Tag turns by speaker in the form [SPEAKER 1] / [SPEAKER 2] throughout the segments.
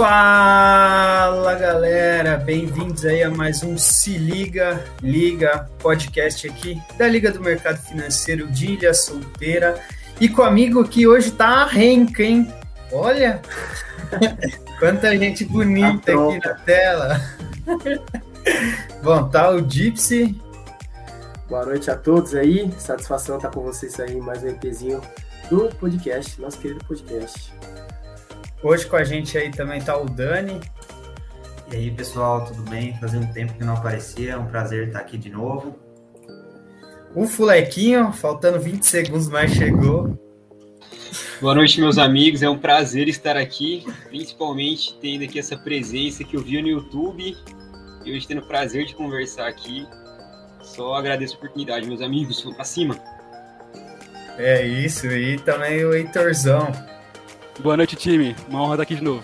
[SPEAKER 1] Fala galera, bem-vindos aí a mais um Se Liga, Liga podcast aqui da Liga do Mercado Financeiro de Ilha Solteira e comigo que hoje tá a Renca, hein? Olha, quanta gente bonita aqui na tela. Bom, tá o Gypsy.
[SPEAKER 2] Boa noite a todos aí, satisfação estar com vocês aí mais um EPzinho do podcast, nosso querido podcast.
[SPEAKER 1] Hoje com a gente aí também tá o Dani.
[SPEAKER 3] E aí, pessoal, tudo bem? Fazia um tempo que não aparecia, é um prazer estar aqui de novo.
[SPEAKER 1] O Fulequinho, faltando 20 segundos, mais chegou.
[SPEAKER 4] Boa noite, meus amigos. É um prazer estar aqui, principalmente tendo aqui essa presença que eu vi no YouTube e hoje tendo o prazer de conversar aqui. Só agradeço a oportunidade, meus amigos. Vamos pra cima.
[SPEAKER 1] É isso, e também o Heitorzão.
[SPEAKER 5] Boa noite, time. Uma honra estar aqui de novo.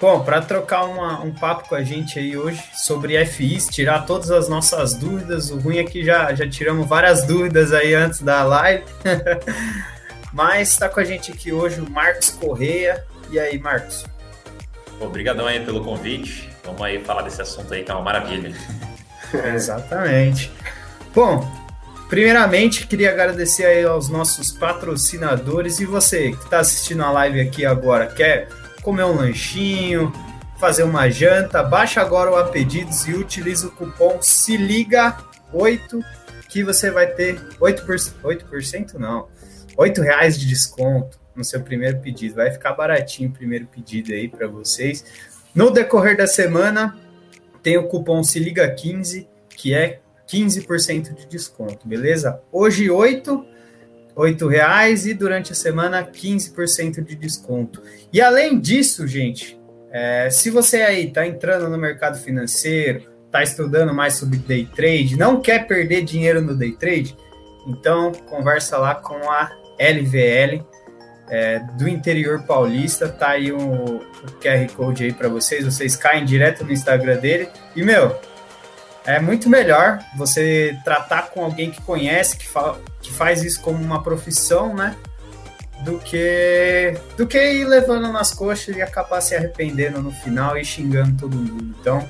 [SPEAKER 1] Bom, para trocar uma, um papo com a gente aí hoje sobre FIs, tirar todas as nossas dúvidas. O ruim é que já, já tiramos várias dúvidas aí antes da live. Mas está com a gente aqui hoje o Marcos Correia. E aí, Marcos?
[SPEAKER 6] Obrigadão aí pelo convite. Vamos aí falar desse assunto aí que é uma maravilha.
[SPEAKER 1] Exatamente. Bom, Primeiramente, queria agradecer aos nossos patrocinadores e você que está assistindo a live aqui agora, quer comer um lanchinho, fazer uma janta, baixa agora o Apedidos e utiliza o cupom se liga 8 que você vai ter 8%, 8% não, 8 reais de desconto no seu primeiro pedido. Vai ficar baratinho o primeiro pedido aí para vocês. No decorrer da semana, tem o cupom se liga 15, que é 15% de desconto, beleza? Hoje 8, 8 reais e durante a semana 15% de desconto. E além disso, gente, é, se você aí está entrando no mercado financeiro, está estudando mais sobre day trade, não quer perder dinheiro no day trade, então conversa lá com a LVL é, do interior paulista, tá aí o, o QR Code aí para vocês, vocês caem direto no Instagram dele e meu, é muito melhor você tratar com alguém que conhece, que, fala, que faz isso como uma profissão, né? Do que, do que ir levando nas coxas e acabar se arrependendo no final e xingando todo mundo. Então,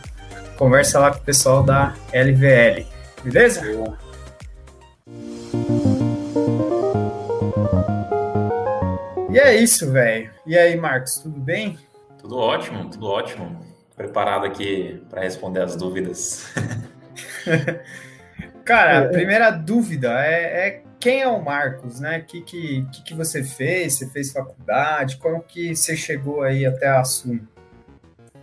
[SPEAKER 1] conversa lá com o pessoal da LVL, beleza? E é isso, velho. E aí, Marcos, tudo bem?
[SPEAKER 6] Tudo ótimo, tudo ótimo. Preparado aqui para responder as dúvidas.
[SPEAKER 1] Cara, a é, primeira dúvida é, é, quem é o Marcos, né? O que, que, que, que você fez? Você fez faculdade? Como que você chegou aí até a Assumo?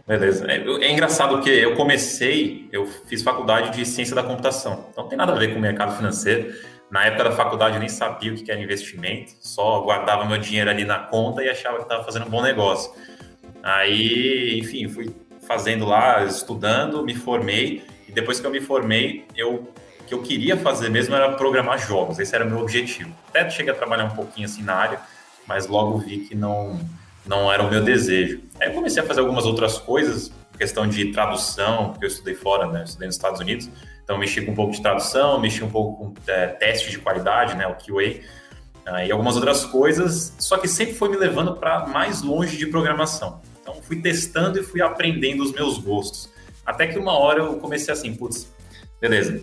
[SPEAKER 6] Beleza. É, é, engraçado que eu comecei, eu fiz faculdade de ciência da computação. Então não tem nada a ver com o mercado financeiro. Na época da faculdade eu nem sabia o que era investimento, só guardava meu dinheiro ali na conta e achava que estava fazendo um bom negócio. Aí, enfim, fui fazendo lá, estudando, me formei depois que eu me formei, eu o que eu queria fazer mesmo era programar jogos. Esse era o meu objetivo. Até cheguei a trabalhar um pouquinho assim na área, mas logo vi que não não era o meu desejo. Aí eu comecei a fazer algumas outras coisas, questão de tradução, porque eu estudei fora, né? Eu estudei nos Estados Unidos, então mexi com um pouco de tradução, mexi um pouco com é, teste de qualidade, né? O QA. Uh, e algumas outras coisas, só que sempre foi me levando para mais longe de programação. Então fui testando e fui aprendendo os meus gostos. Até que uma hora eu comecei assim, putz, beleza,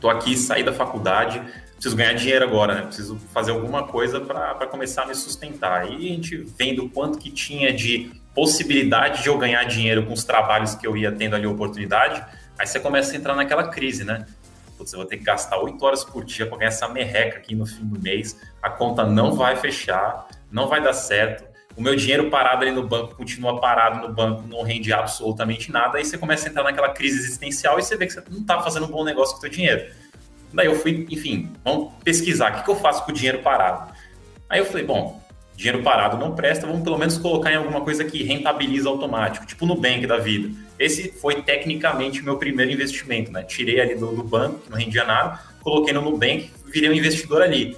[SPEAKER 6] tô aqui, saí da faculdade, preciso ganhar dinheiro agora, né? Preciso fazer alguma coisa para começar a me sustentar. E a gente vendo quanto que tinha de possibilidade de eu ganhar dinheiro com os trabalhos que eu ia tendo ali oportunidade, aí você começa a entrar naquela crise, né? Putz, eu vou ter que gastar oito horas por dia para ganhar essa merreca aqui no fim do mês, a conta não vai fechar, não vai dar certo o meu dinheiro parado ali no banco continua parado no banco, não rende absolutamente nada, aí você começa a entrar naquela crise existencial e você vê que você não está fazendo um bom negócio com o seu dinheiro. Daí eu fui, enfim, vamos pesquisar, o que, que eu faço com o dinheiro parado? Aí eu falei, bom, dinheiro parado não presta, vamos pelo menos colocar em alguma coisa que rentabiliza automático, tipo no bank da vida. Esse foi tecnicamente o meu primeiro investimento, né? Tirei ali do, do banco, que não rendia nada, coloquei no Nubank, virei um investidor ali.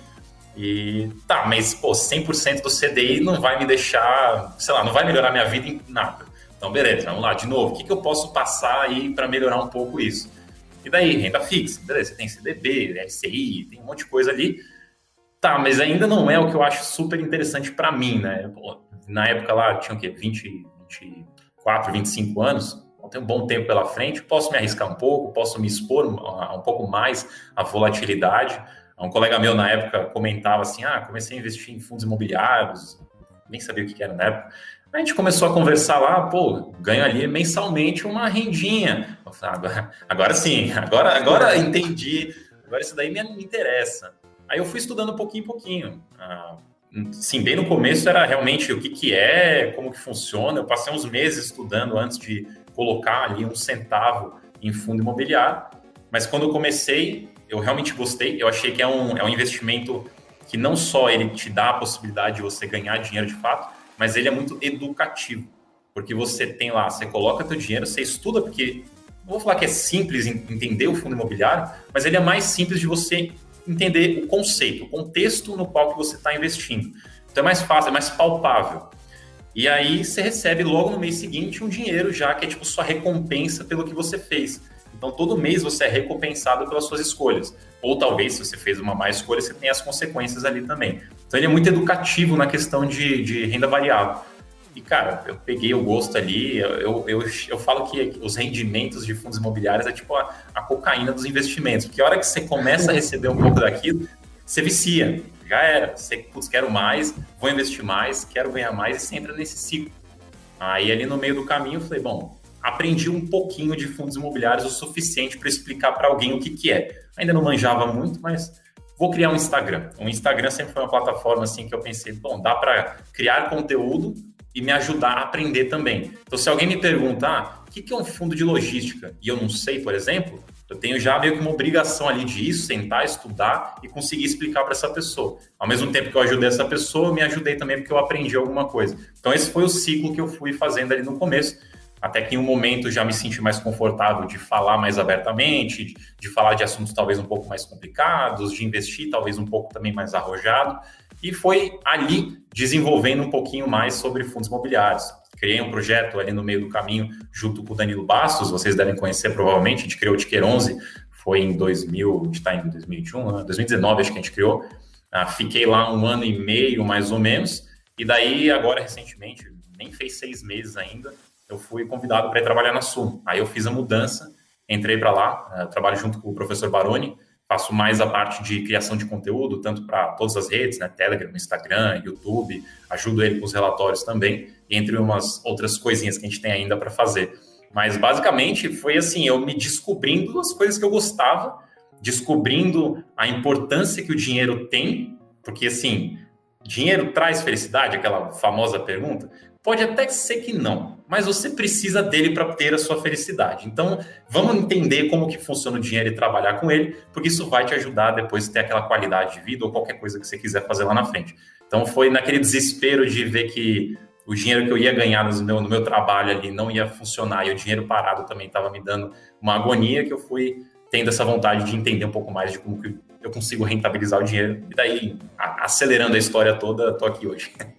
[SPEAKER 6] E tá, mas pô, 100% do CDI não vai me deixar, sei lá, não vai melhorar minha vida em nada. Então, beleza, vamos lá, de novo, o que, que eu posso passar aí para melhorar um pouco isso? E daí, renda fixa, beleza, você tem CDB, LCI, tem um monte de coisa ali. Tá, mas ainda não é o que eu acho super interessante para mim, né? Na época lá, tinha o quê? 20, 20 24, 25 anos, tem um bom tempo pela frente, posso me arriscar um pouco, posso me expor um pouco mais à volatilidade. Um colega meu na época comentava assim: ah, comecei a investir em fundos imobiliários, nem sabia o que era na época. A gente começou a conversar lá, pô, ganho ali mensalmente uma rendinha. Falei, ah, agora, agora sim, agora, agora entendi, agora isso daí me, interessa. Aí eu fui estudando pouquinho em pouquinho. Ah, sim, bem no começo era realmente o que, que é, como que funciona. Eu passei uns meses estudando antes de colocar ali um centavo em fundo imobiliário. Mas quando eu comecei, eu realmente gostei. Eu achei que é um, é um investimento que não só ele te dá a possibilidade de você ganhar dinheiro de fato, mas ele é muito educativo. Porque você tem lá, você coloca teu dinheiro, você estuda, porque não vou falar que é simples entender o fundo imobiliário, mas ele é mais simples de você entender o conceito, o contexto no qual que você está investindo. Então é mais fácil, é mais palpável. E aí você recebe logo no mês seguinte um dinheiro já que é tipo sua recompensa pelo que você fez. Então todo mês você é recompensado pelas suas escolhas. Ou talvez se você fez uma má escolha, você tem as consequências ali também. Então ele é muito educativo na questão de, de renda variável. E, cara, eu peguei o gosto ali, eu, eu, eu falo que os rendimentos de fundos imobiliários é tipo a, a cocaína dos investimentos, porque a hora que você começa a receber um pouco daquilo, você vicia já era. Você, putz, quero mais, vou investir mais, quero ganhar mais, e você entra nesse ciclo. Aí ali no meio do caminho eu falei, bom, aprendi um pouquinho de fundos imobiliários o suficiente para explicar para alguém o que, que é. Ainda não manjava muito, mas vou criar um Instagram. O Instagram sempre foi uma plataforma assim que eu pensei, bom, dá para criar conteúdo e me ajudar a aprender também. Então, se alguém me perguntar, ah, o que é um fundo de logística? E eu não sei, por exemplo, eu tenho já meio que uma obrigação ali de ir, sentar, estudar e conseguir explicar para essa pessoa. Ao mesmo tempo que eu ajudei essa pessoa, eu me ajudei também porque eu aprendi alguma coisa. Então, esse foi o ciclo que eu fui fazendo ali no começo, até que em um momento já me senti mais confortável de falar mais abertamente, de, falar de assuntos talvez um pouco mais complicados, de investir talvez um pouco também mais arrojado. E foi ali desenvolvendo um pouquinho mais sobre fundos imobiliários. Criei um projeto ali no meio do caminho junto com o Danilo Bastos, vocês devem conhecer provavelmente, a gente criou o Ticker 11, foi em 2000, a gente está em 2021, 2019 acho que a gente criou, ah, fiquei lá um ano e meio mais ou menos, e daí agora recentemente, nem fez seis meses ainda, eu fui convidado para ir trabalhar na Sul, aí eu fiz a mudança, entrei para lá, ah, trabalho junto com o professor Baroni, faço mais a parte de criação de conteúdo, tanto para todas as redes, né, Telegram, Instagram, YouTube, ajudo ele com os relatórios também, entre umas outras coisinhas que a gente tem ainda para fazer. Mas basicamente foi assim, eu me descobrindo as coisas que eu gostava, descobrindo a importância que o dinheiro tem, porque assim, dinheiro traz felicidade, aquela famosa pergunta. Pode até ser que não, mas você precisa dele para ter a sua felicidade. Então, vamos entender como que funciona o dinheiro e trabalhar com ele, porque isso vai te ajudar depois a ter aquela qualidade de vida ou qualquer coisa que você quiser fazer lá na frente. Então, foi naquele desespero de ver que o dinheiro que eu ia ganhar no meu, no meu trabalho ali não ia funcionar e o dinheiro parado também estava me dando uma agonia que eu fui tendo essa vontade de entender um pouco mais de como que eu consigo rentabilizar o dinheiro. E daí, acelerando a história toda, estou aqui hoje.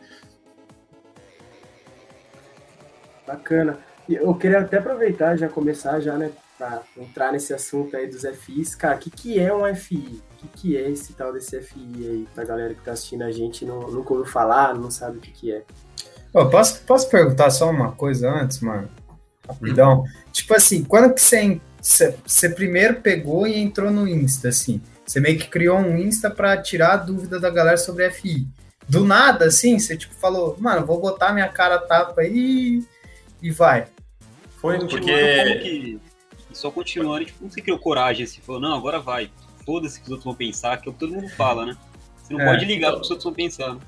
[SPEAKER 2] Bacana. Eu queria até aproveitar já começar já, né, para entrar nesse assunto aí dos FIs. Cara, o que, que é um FI? O que, que é esse tal desse FI aí? Pra galera que tá assistindo a gente não, nunca ouviu falar, não sabe o que, que é.
[SPEAKER 1] Posso, posso perguntar só uma coisa antes, mano? Rapidão. Tipo assim, quando que você, você primeiro pegou e entrou no Insta, assim? Você meio que criou um Insta para tirar a dúvida da galera sobre FI. Do nada, assim, você tipo falou, mano, vou botar minha cara tapa aí e vai.
[SPEAKER 4] Foi porque. Que, só continuando, tipo, não sei criou coragem assim, falou, não, agora vai. Foda-se que os outros vão pensar, que é o que todo mundo fala, né? Você não é, pode ligar para os outros vão pensar. Né?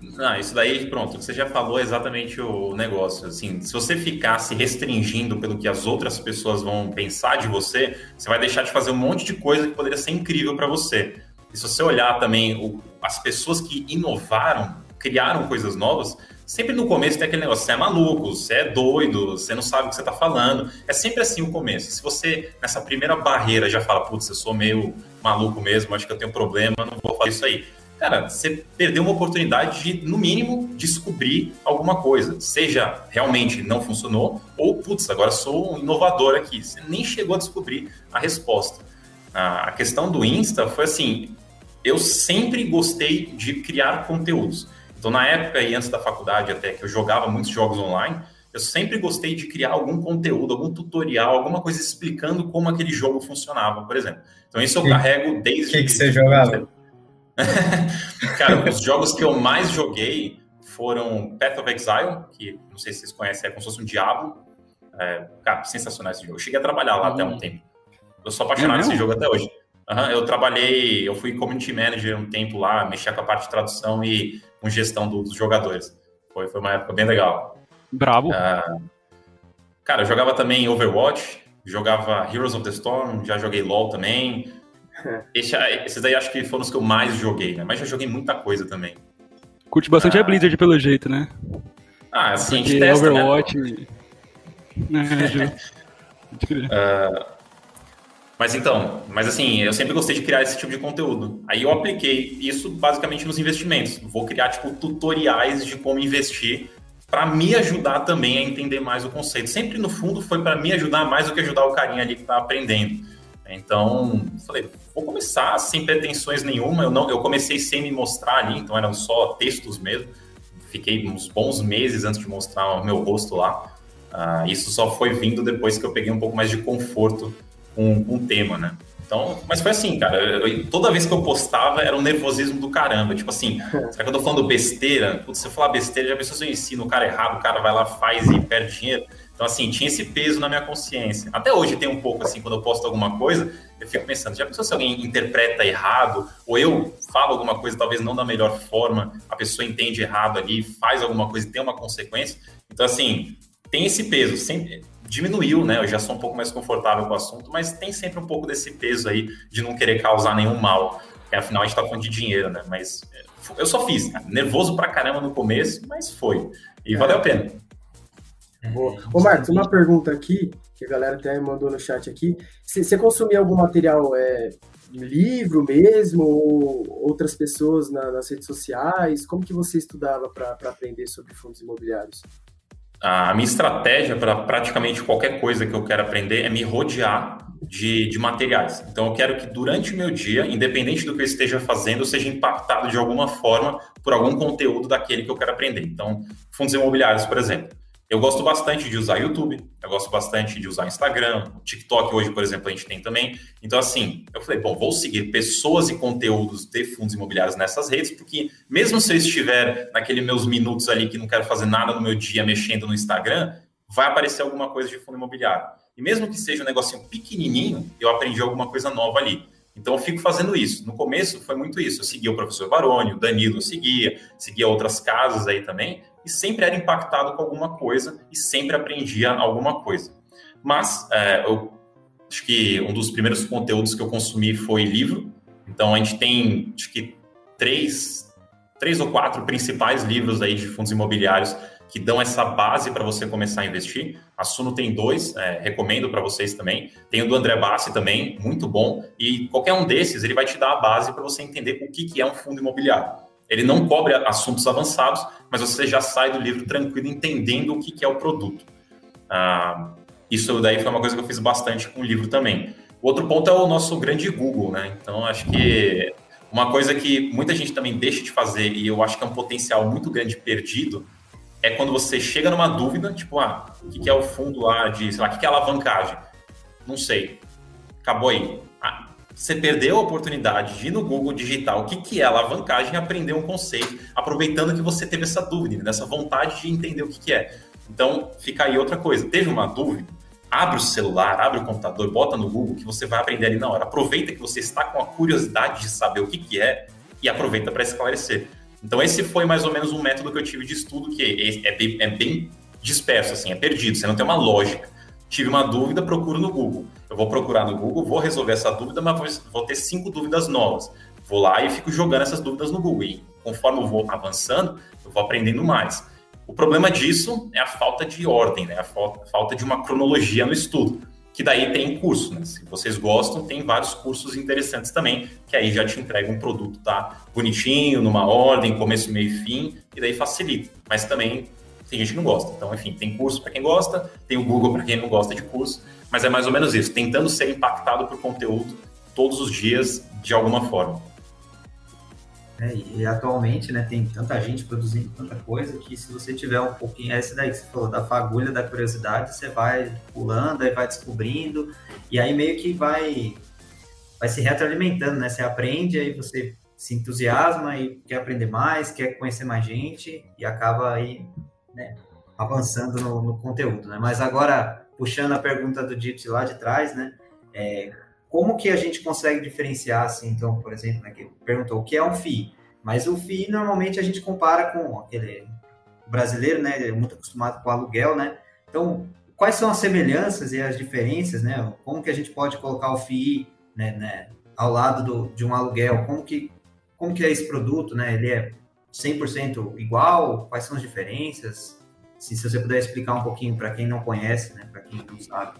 [SPEAKER 6] Não, isso daí, pronto, você já falou exatamente o negócio. Assim, se você ficar se restringindo pelo que as outras pessoas vão pensar de você, você vai deixar de fazer um monte de coisa que poderia ser incrível para você. E se você olhar também o, as pessoas que inovaram, criaram coisas novas, sempre no começo tem aquele negócio, você é maluco, você é doido, você não sabe o que você está falando. É sempre assim o começo. Se você, nessa primeira barreira, já fala, putz, eu sou meio maluco mesmo, acho que eu tenho problema, não vou fazer isso aí. Cara, você perdeu uma oportunidade de, no mínimo, descobrir alguma coisa. Seja realmente não funcionou, ou, putz, agora sou um inovador aqui. Você nem chegou a descobrir a resposta. A questão do Insta foi assim: eu sempre gostei de criar conteúdos. Então, na época e antes da faculdade, até que eu jogava muitos jogos online, eu sempre gostei de criar algum conteúdo, algum tutorial, alguma coisa explicando como aquele jogo funcionava, por exemplo. Então isso eu que, carrego desde... O
[SPEAKER 1] que, que você jogava?
[SPEAKER 6] Cara, os jogos que eu mais joguei foram Path of Exile, que não sei se vocês conhecem, é como se fosse um Diablo. É, cara, sensacional esse jogo. Eu cheguei a trabalhar lá até um uhum. tempo. Eu sou apaixonado nesse jogo até hoje. Uhum, eu trabalhei, eu fui community manager um tempo lá, mexia com a parte de tradução e com gestão do, dos jogadores. Foi, foi uma época bem legal.
[SPEAKER 5] Bravo. Uh,
[SPEAKER 6] cara, eu jogava também Overwatch, jogava Heroes of the Storm, já joguei LoL também. Esse, esses daí acho que foram os que eu mais joguei, né? Mas já joguei muita coisa também.
[SPEAKER 5] Curte bastante ah. a Blizzard pelo jeito, né?
[SPEAKER 6] Ah, assim, a gente testa,
[SPEAKER 5] né? Overwatch... Né?
[SPEAKER 6] uh, mas então, mas assim, eu sempre gostei de criar esse tipo de conteúdo. Aí eu apliquei isso basicamente nos investimentos. Vou criar tipo tutoriais de como investir para me ajudar também a entender mais o conceito. Sempre no fundo foi para me ajudar mais do que ajudar o carinha ali que está aprendendo. Então, falei, vou começar sem pretensões nenhuma. Eu não, eu comecei sem me mostrar ali, então eram só textos mesmo. Fiquei uns bons meses antes de mostrar o meu rosto lá. Uh, isso só foi vindo depois que eu peguei um pouco mais de conforto com, com o tema, né? Então, mas foi assim, cara. Eu, toda vez que eu postava era um nervosismo do caramba. Tipo assim, será que eu tô falando besteira? Putz, se eu falar besteira, já pensou se eu ensino o cara errado, o cara vai lá, faz e perde dinheiro. Então, assim, tinha esse peso na minha consciência. Até hoje tem um pouco, assim, quando eu posto alguma coisa, eu fico pensando, já pensou se alguém interpreta errado, ou eu falo alguma coisa talvez não da melhor forma, a pessoa entende errado ali, faz alguma coisa e tem uma consequência. Então, assim, tem esse peso. Sempre diminuiu, né? Eu já sou um pouco mais confortável com o assunto, mas tem sempre um pouco desse peso aí de não querer causar nenhum mal. Porque afinal a gente tá falando de dinheiro, né? Mas é, eu só fiz, cara. nervoso pra caramba no começo, mas foi. E valeu a pena.
[SPEAKER 2] Boa. Ô, Marcos, uma pergunta aqui, que a galera até mandou no chat aqui. Você consumia algum material, é, livro mesmo, ou outras pessoas na, nas redes sociais? Como que você estudava para aprender sobre fundos imobiliários?
[SPEAKER 6] A minha estratégia para praticamente qualquer coisa que eu quero aprender é me rodear de, de materiais. Então, eu quero que durante o meu dia, independente do que eu esteja fazendo, eu seja impactado de alguma forma por algum conteúdo daquele que eu quero aprender. Então, fundos imobiliários, por exemplo. Eu gosto bastante de usar YouTube, eu gosto bastante de usar Instagram, TikTok hoje, por exemplo, a gente tem também. Então, assim, eu falei, bom, vou seguir pessoas e conteúdos de fundos imobiliários nessas redes, porque mesmo se eu estiver naqueles meus minutos ali que não quero fazer nada no meu dia mexendo no Instagram, vai aparecer alguma coisa de fundo imobiliário. E mesmo que seja um negocinho pequenininho, eu aprendi alguma coisa nova ali. Então eu fico fazendo isso. No começo foi muito isso. Eu seguia o professor Baroni, o Danilo eu seguia, seguia outras casas aí também, e sempre era impactado com alguma coisa e sempre aprendia alguma coisa. Mas é, eu acho que um dos primeiros conteúdos que eu consumi foi livro. Então a gente tem acho que três, três ou quatro principais livros aí de fundos imobiliários que dão essa base para você começar a investir. A Suno tem dois, é, recomendo para vocês também. Tem o do André Bassi também, muito bom. E qualquer um desses, ele vai te dar a base para você entender o que, que é um fundo imobiliário. Ele não cobre assuntos avançados, mas você já sai do livro tranquilo entendendo o que, que é o produto. Ah, isso daí foi uma coisa que eu fiz bastante com o livro também. O outro ponto é o nosso grande Google, né? Então, acho que uma coisa que muita gente também deixa de fazer, e eu acho que é um potencial muito grande perdido, é quando você chega numa dúvida, tipo, ah, o que é o fundo lá de, sei lá, o que é alavancagem? Não sei. Acabou aí. Você perdeu a oportunidade de ir no Google digitar o que, que é alavancagem aprender um conceito, aproveitando que você teve essa dúvida, né, essa vontade de entender o que, que é. Então, fica aí outra coisa. Teve uma dúvida? Abre o celular, abre o computador, bota no Google que você vai aprender ali na hora. Aproveita que você está com a curiosidade de saber o que, que é e aproveita para esclarecer. Então, esse foi mais ou menos um método que eu tive de estudo, que é, é, bem, é bem disperso, assim, é perdido, você não tem uma lógica. Tive uma dúvida, procuro no Google. Eu vou procurar no Google, vou resolver essa dúvida, mas vou ter cinco dúvidas novas. Vou lá e fico jogando essas dúvidas no Google. E conforme eu vou avançando, eu vou aprendendo mais. O problema disso é a falta de ordem, né? a falta de uma cronologia no estudo que daí tem curso, né? Se vocês gostam, tem vários cursos interessantes também, que aí já te entrega um produto, tá? Bonitinho, numa ordem, começo, meio e fim, e daí facilita. Mas também tem gente que não gosta. Então, enfim, tem curso para quem gosta, tem o Google para quem não gosta de curso, mas é mais ou menos isso, tentando ser impactado por conteúdo todos os dias de alguma forma.
[SPEAKER 3] É, e atualmente, né, tem tanta gente produzindo tanta coisa que se você tiver um pouquinho, é essa daí que você falou, da fagulha da curiosidade, você vai pulando, aí vai descobrindo, e aí meio que vai, vai se retroalimentando, né? Você aprende, aí você se entusiasma e quer aprender mais, quer conhecer mais gente, e acaba aí, né, avançando no, no conteúdo, né? Mas agora, puxando a pergunta do Dips lá de trás, né, é, como que a gente consegue diferenciar, assim, então, por exemplo, né, que perguntou o que é um FII, mas o FII normalmente a gente compara com aquele brasileiro, né, é muito acostumado com aluguel, né, então quais são as semelhanças e as diferenças, né, como que a gente pode colocar o FII, né, né ao lado do, de um aluguel, como que, como que é esse produto, né, ele é 100% igual, quais são as diferenças, se, se você puder explicar um pouquinho para quem não conhece, né, para quem não sabe.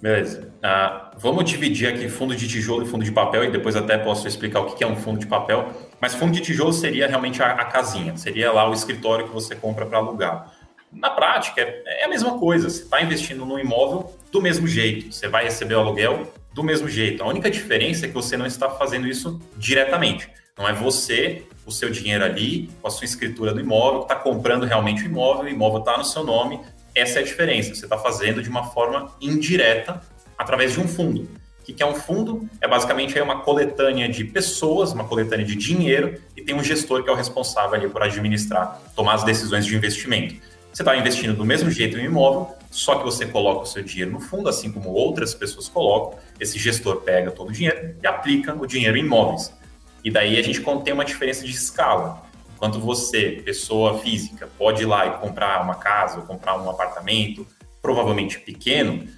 [SPEAKER 6] Beleza. Uh, vamos dividir aqui fundo de tijolo e fundo de papel e depois até posso explicar o que é um fundo de papel. Mas fundo de tijolo seria realmente a, a casinha, seria lá o escritório que você compra para alugar. Na prática, é, é a mesma coisa. Você está investindo no imóvel do mesmo jeito. Você vai receber o aluguel do mesmo jeito. A única diferença é que você não está fazendo isso diretamente. Não é você, o seu dinheiro ali, com a sua escritura do imóvel, que está comprando realmente o imóvel, o imóvel está no seu nome, essa é a diferença. Você está fazendo de uma forma indireta através de um fundo. O que é um fundo? É basicamente uma coletânea de pessoas, uma coletânea de dinheiro, e tem um gestor que é o responsável ali por administrar, tomar as decisões de investimento. Você está investindo do mesmo jeito em um imóvel, só que você coloca o seu dinheiro no fundo, assim como outras pessoas colocam. Esse gestor pega todo o dinheiro e aplica o dinheiro em imóveis. E daí a gente tem uma diferença de escala. Enquanto você, pessoa física, pode ir lá e comprar uma casa ou comprar um apartamento, provavelmente pequeno,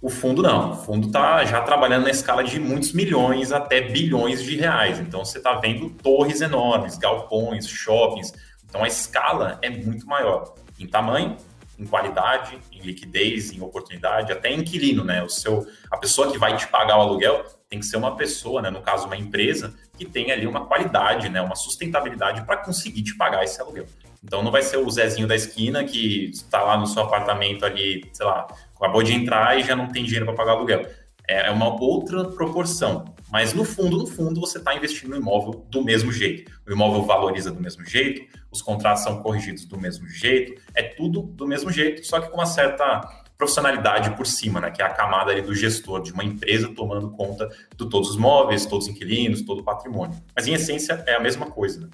[SPEAKER 6] o fundo não. O fundo está já trabalhando na escala de muitos milhões até bilhões de reais. Então você está vendo torres enormes, galpões, shoppings. Então a escala é muito maior em tamanho, em qualidade, em liquidez, em oportunidade, até inquilino, né? O seu, a pessoa que vai te pagar o aluguel tem que ser uma pessoa, né? No caso, uma empresa que tem ali uma qualidade, né? Uma sustentabilidade para conseguir te pagar esse aluguel. Então não vai ser o Zezinho da esquina que está lá no seu apartamento ali, sei lá, acabou de entrar e já não tem dinheiro para pagar aluguel. É, é uma outra proporção. Mas no fundo, no fundo, você está investindo no imóvel do mesmo jeito. O imóvel valoriza do mesmo jeito, os contratos são corrigidos do mesmo jeito, é tudo do mesmo jeito, só que com uma certa profissionalidade por cima, né? Que é a camada ali do gestor de uma empresa tomando conta de todos os móveis, todos os inquilinos, todo o patrimônio. Mas em essência é a mesma coisa. Né?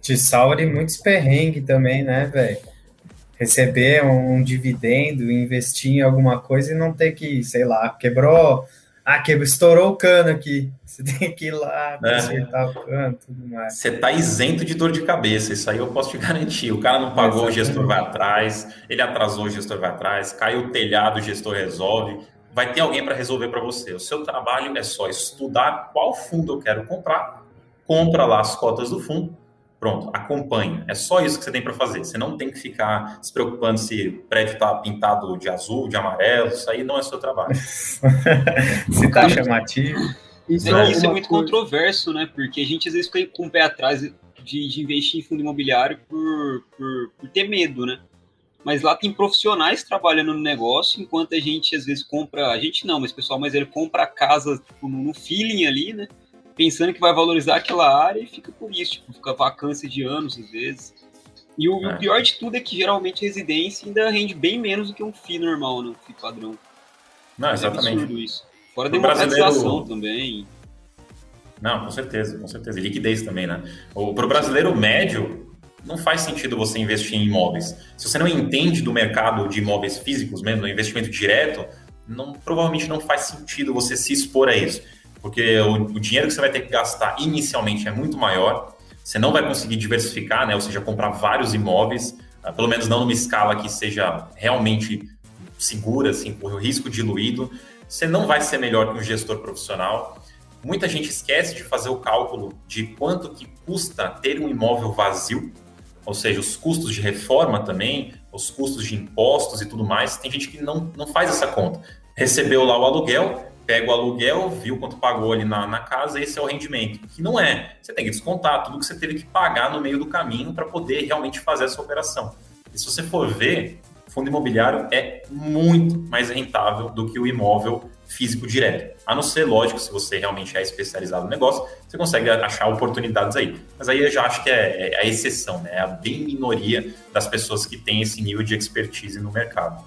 [SPEAKER 1] Te salva muitos perrengues também, né, velho? Receber um dividendo, investir em alguma coisa e não ter que, sei lá, quebrou ah, que estourou o cano aqui. Você tem que ir lá consertar é. o cano tudo mais.
[SPEAKER 6] Você tá isento de dor de cabeça, isso aí eu posso te garantir. O cara não pagou, Exatamente. o gestor vai atrás, ele atrasou, o gestor vai atrás, caiu o telhado, o gestor resolve. Vai ter alguém para resolver para você. O seu trabalho é só estudar qual fundo eu quero comprar, compra lá as cotas do fundo, Pronto, acompanha. É só isso que você tem para fazer. Você não tem que ficar se preocupando se o prédio está pintado de azul, de amarelo. Isso aí não é seu trabalho. se
[SPEAKER 1] está chamativo.
[SPEAKER 4] Isso é, isso é muito coisa. controverso, né? Porque a gente às vezes fica com o pé atrás de, de investir em fundo imobiliário por, por, por, ter medo, né? Mas lá tem profissionais trabalhando no negócio, enquanto a gente às vezes compra. A gente não, mas pessoal, mas ele compra a casa tipo, no feeling ali, né? Pensando que vai valorizar aquela área e fica por isso, tipo, fica vacância de anos às vezes. E o, é. o, pior de tudo é que geralmente residência ainda rende bem menos do que um FII normal, né? Um FII padrão.
[SPEAKER 6] Não, Mas é exatamente. É
[SPEAKER 4] isso. Fora a democratização brasileiro... também.
[SPEAKER 6] Não, com certeza, com certeza. E liquidez também, né? Para o brasileiro médio, não faz sentido você investir em imóveis. Se você não entende do mercado de imóveis físicos mesmo, no investimento direto, não, provavelmente não faz sentido você se expor a isso porque o, o, dinheiro que você vai ter que gastar inicialmente é muito maior, você não vai conseguir diversificar, né? ou seja, comprar vários imóveis, uh, pelo menos não numa escala que seja realmente segura, assim, com o risco diluído, você não vai ser melhor que um gestor profissional. Muita gente esquece de fazer o cálculo de quanto que custa ter um imóvel vazio, ou seja, os custos de reforma também, os custos de impostos e tudo mais. Tem gente que não, não faz essa conta. Recebeu lá o aluguel, pega o aluguel, viu quanto pagou ali na, na casa, esse é o rendimento. Que não é. Você tem que descontar tudo que você teve que pagar no meio do caminho para poder realmente fazer essa operação. E se você for ver, fundo imobiliário é muito mais rentável do que o imóvel físico direto. A não ser, lógico, se você realmente é especializado no negócio, você consegue achar oportunidades aí. Mas aí eu já acho que é, é a exceção, né? É a bem minoria das pessoas que têm esse nível de expertise no mercado.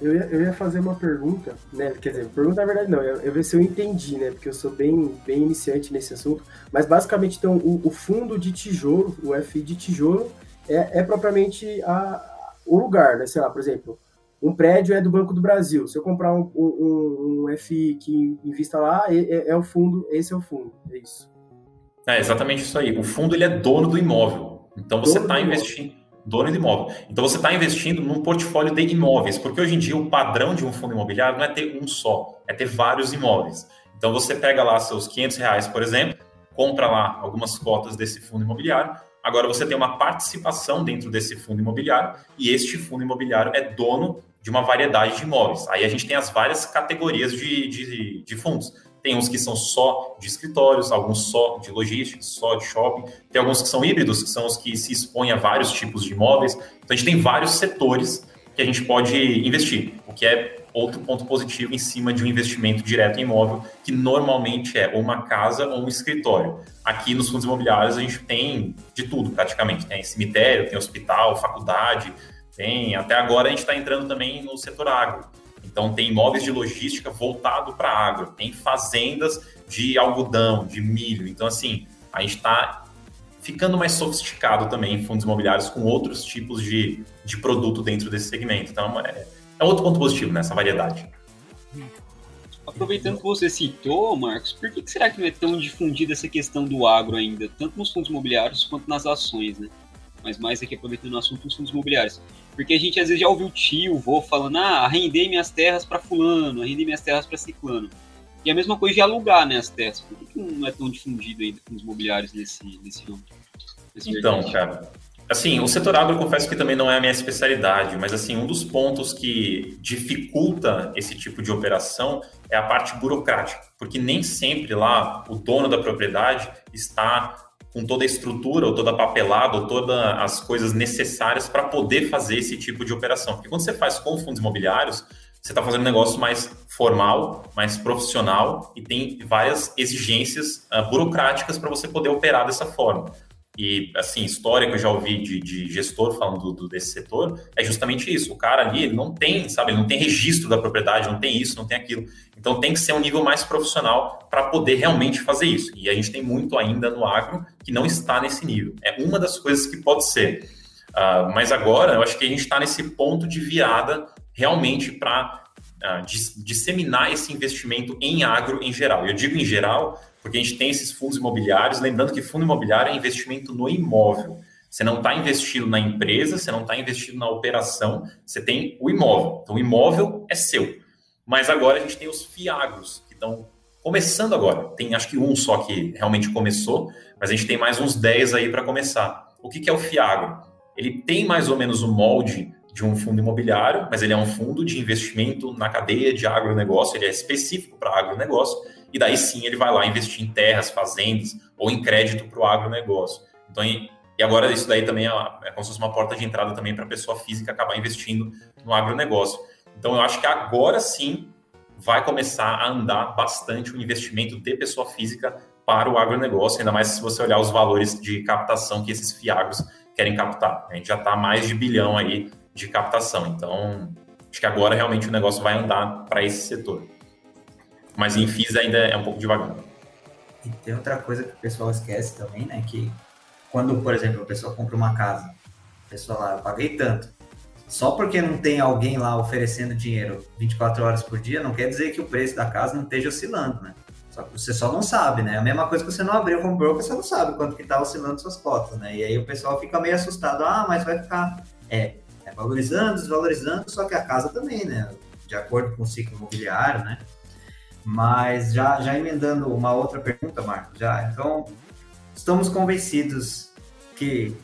[SPEAKER 2] Eu ia, eu ia fazer uma pergunta, né? Quer dizer, pergunta na verdade não, eu, eu ver se eu entendi, né? Porque eu sou bem, bem iniciante nesse assunto. Mas basicamente, então, o, o fundo de tijolo, o FI de tijolo, é, é propriamente a, o lugar, né? Sei lá, por exemplo, um prédio é do Banco do Brasil. Se eu comprar um, um, um FI que invista lá, é, é, é, o fundo, esse é o fundo, é isso.
[SPEAKER 6] É exatamente isso aí. O fundo ele é dono do imóvel. Então você está investindo dono de imóvel. Então você está investindo num portfólio de imóveis, porque hoje em dia o padrão de um fundo imobiliário não é ter um só, é ter vários imóveis. Então você pega lá seus 500 reais, por exemplo, compra lá algumas cotas desse fundo imobiliário. Agora você tem uma participação dentro desse fundo imobiliário e este fundo imobiliário é dono de uma variedade de imóveis. Aí a gente tem as várias categorias de, de, de fundos. Tem uns que são só de escritórios, alguns só de logística, só de shopping. Tem alguns que são híbridos, que são os que se expõem a vários tipos de imóveis. Então a gente tem vários setores que a gente pode investir, o que é outro ponto positivo em cima de um investimento direto em imóvel, que normalmente é ou uma casa ou um escritório. Aqui nos fundos imobiliários a gente tem de tudo praticamente. Tem cemitério, tem hospital, faculdade, tem. Até agora a gente está entrando também no setor agro. Então, tem imóveis de logística voltado para agro, tem fazendas de algodão, de milho. Então, assim, a gente está ficando mais sofisticado também em fundos imobiliários com outros tipos de, de produto dentro desse segmento. Então, é, é outro ponto positivo nessa variedade.
[SPEAKER 4] Aproveitando que você citou, Marcos, por que, que será que não é tão difundida essa questão do agro ainda, tanto nos fundos imobiliários quanto nas ações, né? Mas mais aqui aproveitando o assunto dos fundos imobiliários. Porque a gente às vezes já ouviu o tio, vô falando, ah, arrendei minhas terras para fulano, arrendei minhas terras para ciclano. E a mesma coisa de alugar né, as terras. Por que não é tão difundido ainda com os imobiliários nesse, nesse ramo?
[SPEAKER 6] Então, cara, assim, o setor agro eu confesso que também não é a minha especialidade, mas assim, um dos pontos que dificulta esse tipo de operação é a parte burocrática, porque nem sempre lá o dono da propriedade está com toda a estrutura, ou toda a papelada, ou todas as coisas necessárias para poder fazer esse tipo de operação. Porque quando você faz com fundos imobiliários, você está fazendo um negócio mais formal, mais profissional e tem várias exigências uh, burocráticas para você poder operar dessa forma. E, assim, história que eu já ouvi de, de gestor falando do, desse setor é justamente isso. O cara ali, não tem, sabe, ele não tem registro da propriedade, não tem isso, não tem aquilo. Então, tem que ser um nível mais profissional para poder realmente fazer isso. E a gente tem muito ainda no agro que não está nesse nível. É uma das coisas que pode ser. Uh, mas agora, eu acho que a gente está nesse ponto de virada realmente para uh, ah, disseminar esse investimento em agro em geral. Eu digo em geral porque a gente tem esses fundos imobiliários, lembrando que fundo imobiliário é investimento no imóvel. Você não está investindo na empresa, você não está investindo na operação, você tem o imóvel. Então, o imóvel é seu. Mas agora a gente tem os fiagros, que estão começando agora. Tem acho que um só que realmente começou, mas a gente tem mais uns 10 aí para começar. O que, que é o fiagro? Ele tem mais ou menos o molde de um fundo imobiliário, mas ele é um fundo de investimento na cadeia de agronegócio, ele é específico para agronegócio, e daí sim ele vai lá investir em terras, fazendas ou em crédito para o agronegócio. Então, e, agora isso daí também é, é como se fosse uma porta de entrada também para a pessoa física acabar investindo no agronegócio. Então eu acho que agora sim vai começar a andar bastante o investimento de pessoa física para o agronegócio, ainda mais se você olhar os valores de captação que esses fiagros querem captar. A gente já está mais de bilhão aí de captação. Então, acho que agora realmente o negócio vai andar para esse setor. Mas em FIIs ainda é um pouco devagar.
[SPEAKER 3] E tem outra coisa que o pessoal esquece também, né? Que quando, por exemplo, a pessoa compra uma casa, a pessoa lá, eu paguei tanto. Só porque não tem alguém lá oferecendo dinheiro 24 horas por dia, não quer dizer que o preço da casa não esteja oscilando, né? Só que você só não sabe, né? A mesma coisa que você não abriu como broker, você não sabe quanto que tá oscilando suas cotas, né? E aí o pessoal fica meio assustado, ah, mas vai ficar é, é valorizando, desvalorizando, só que a casa também, né? De acordo com o ciclo imobiliário, né? Mas já, já emendando uma outra pergunta, Marcos, já, então estamos convencidos que,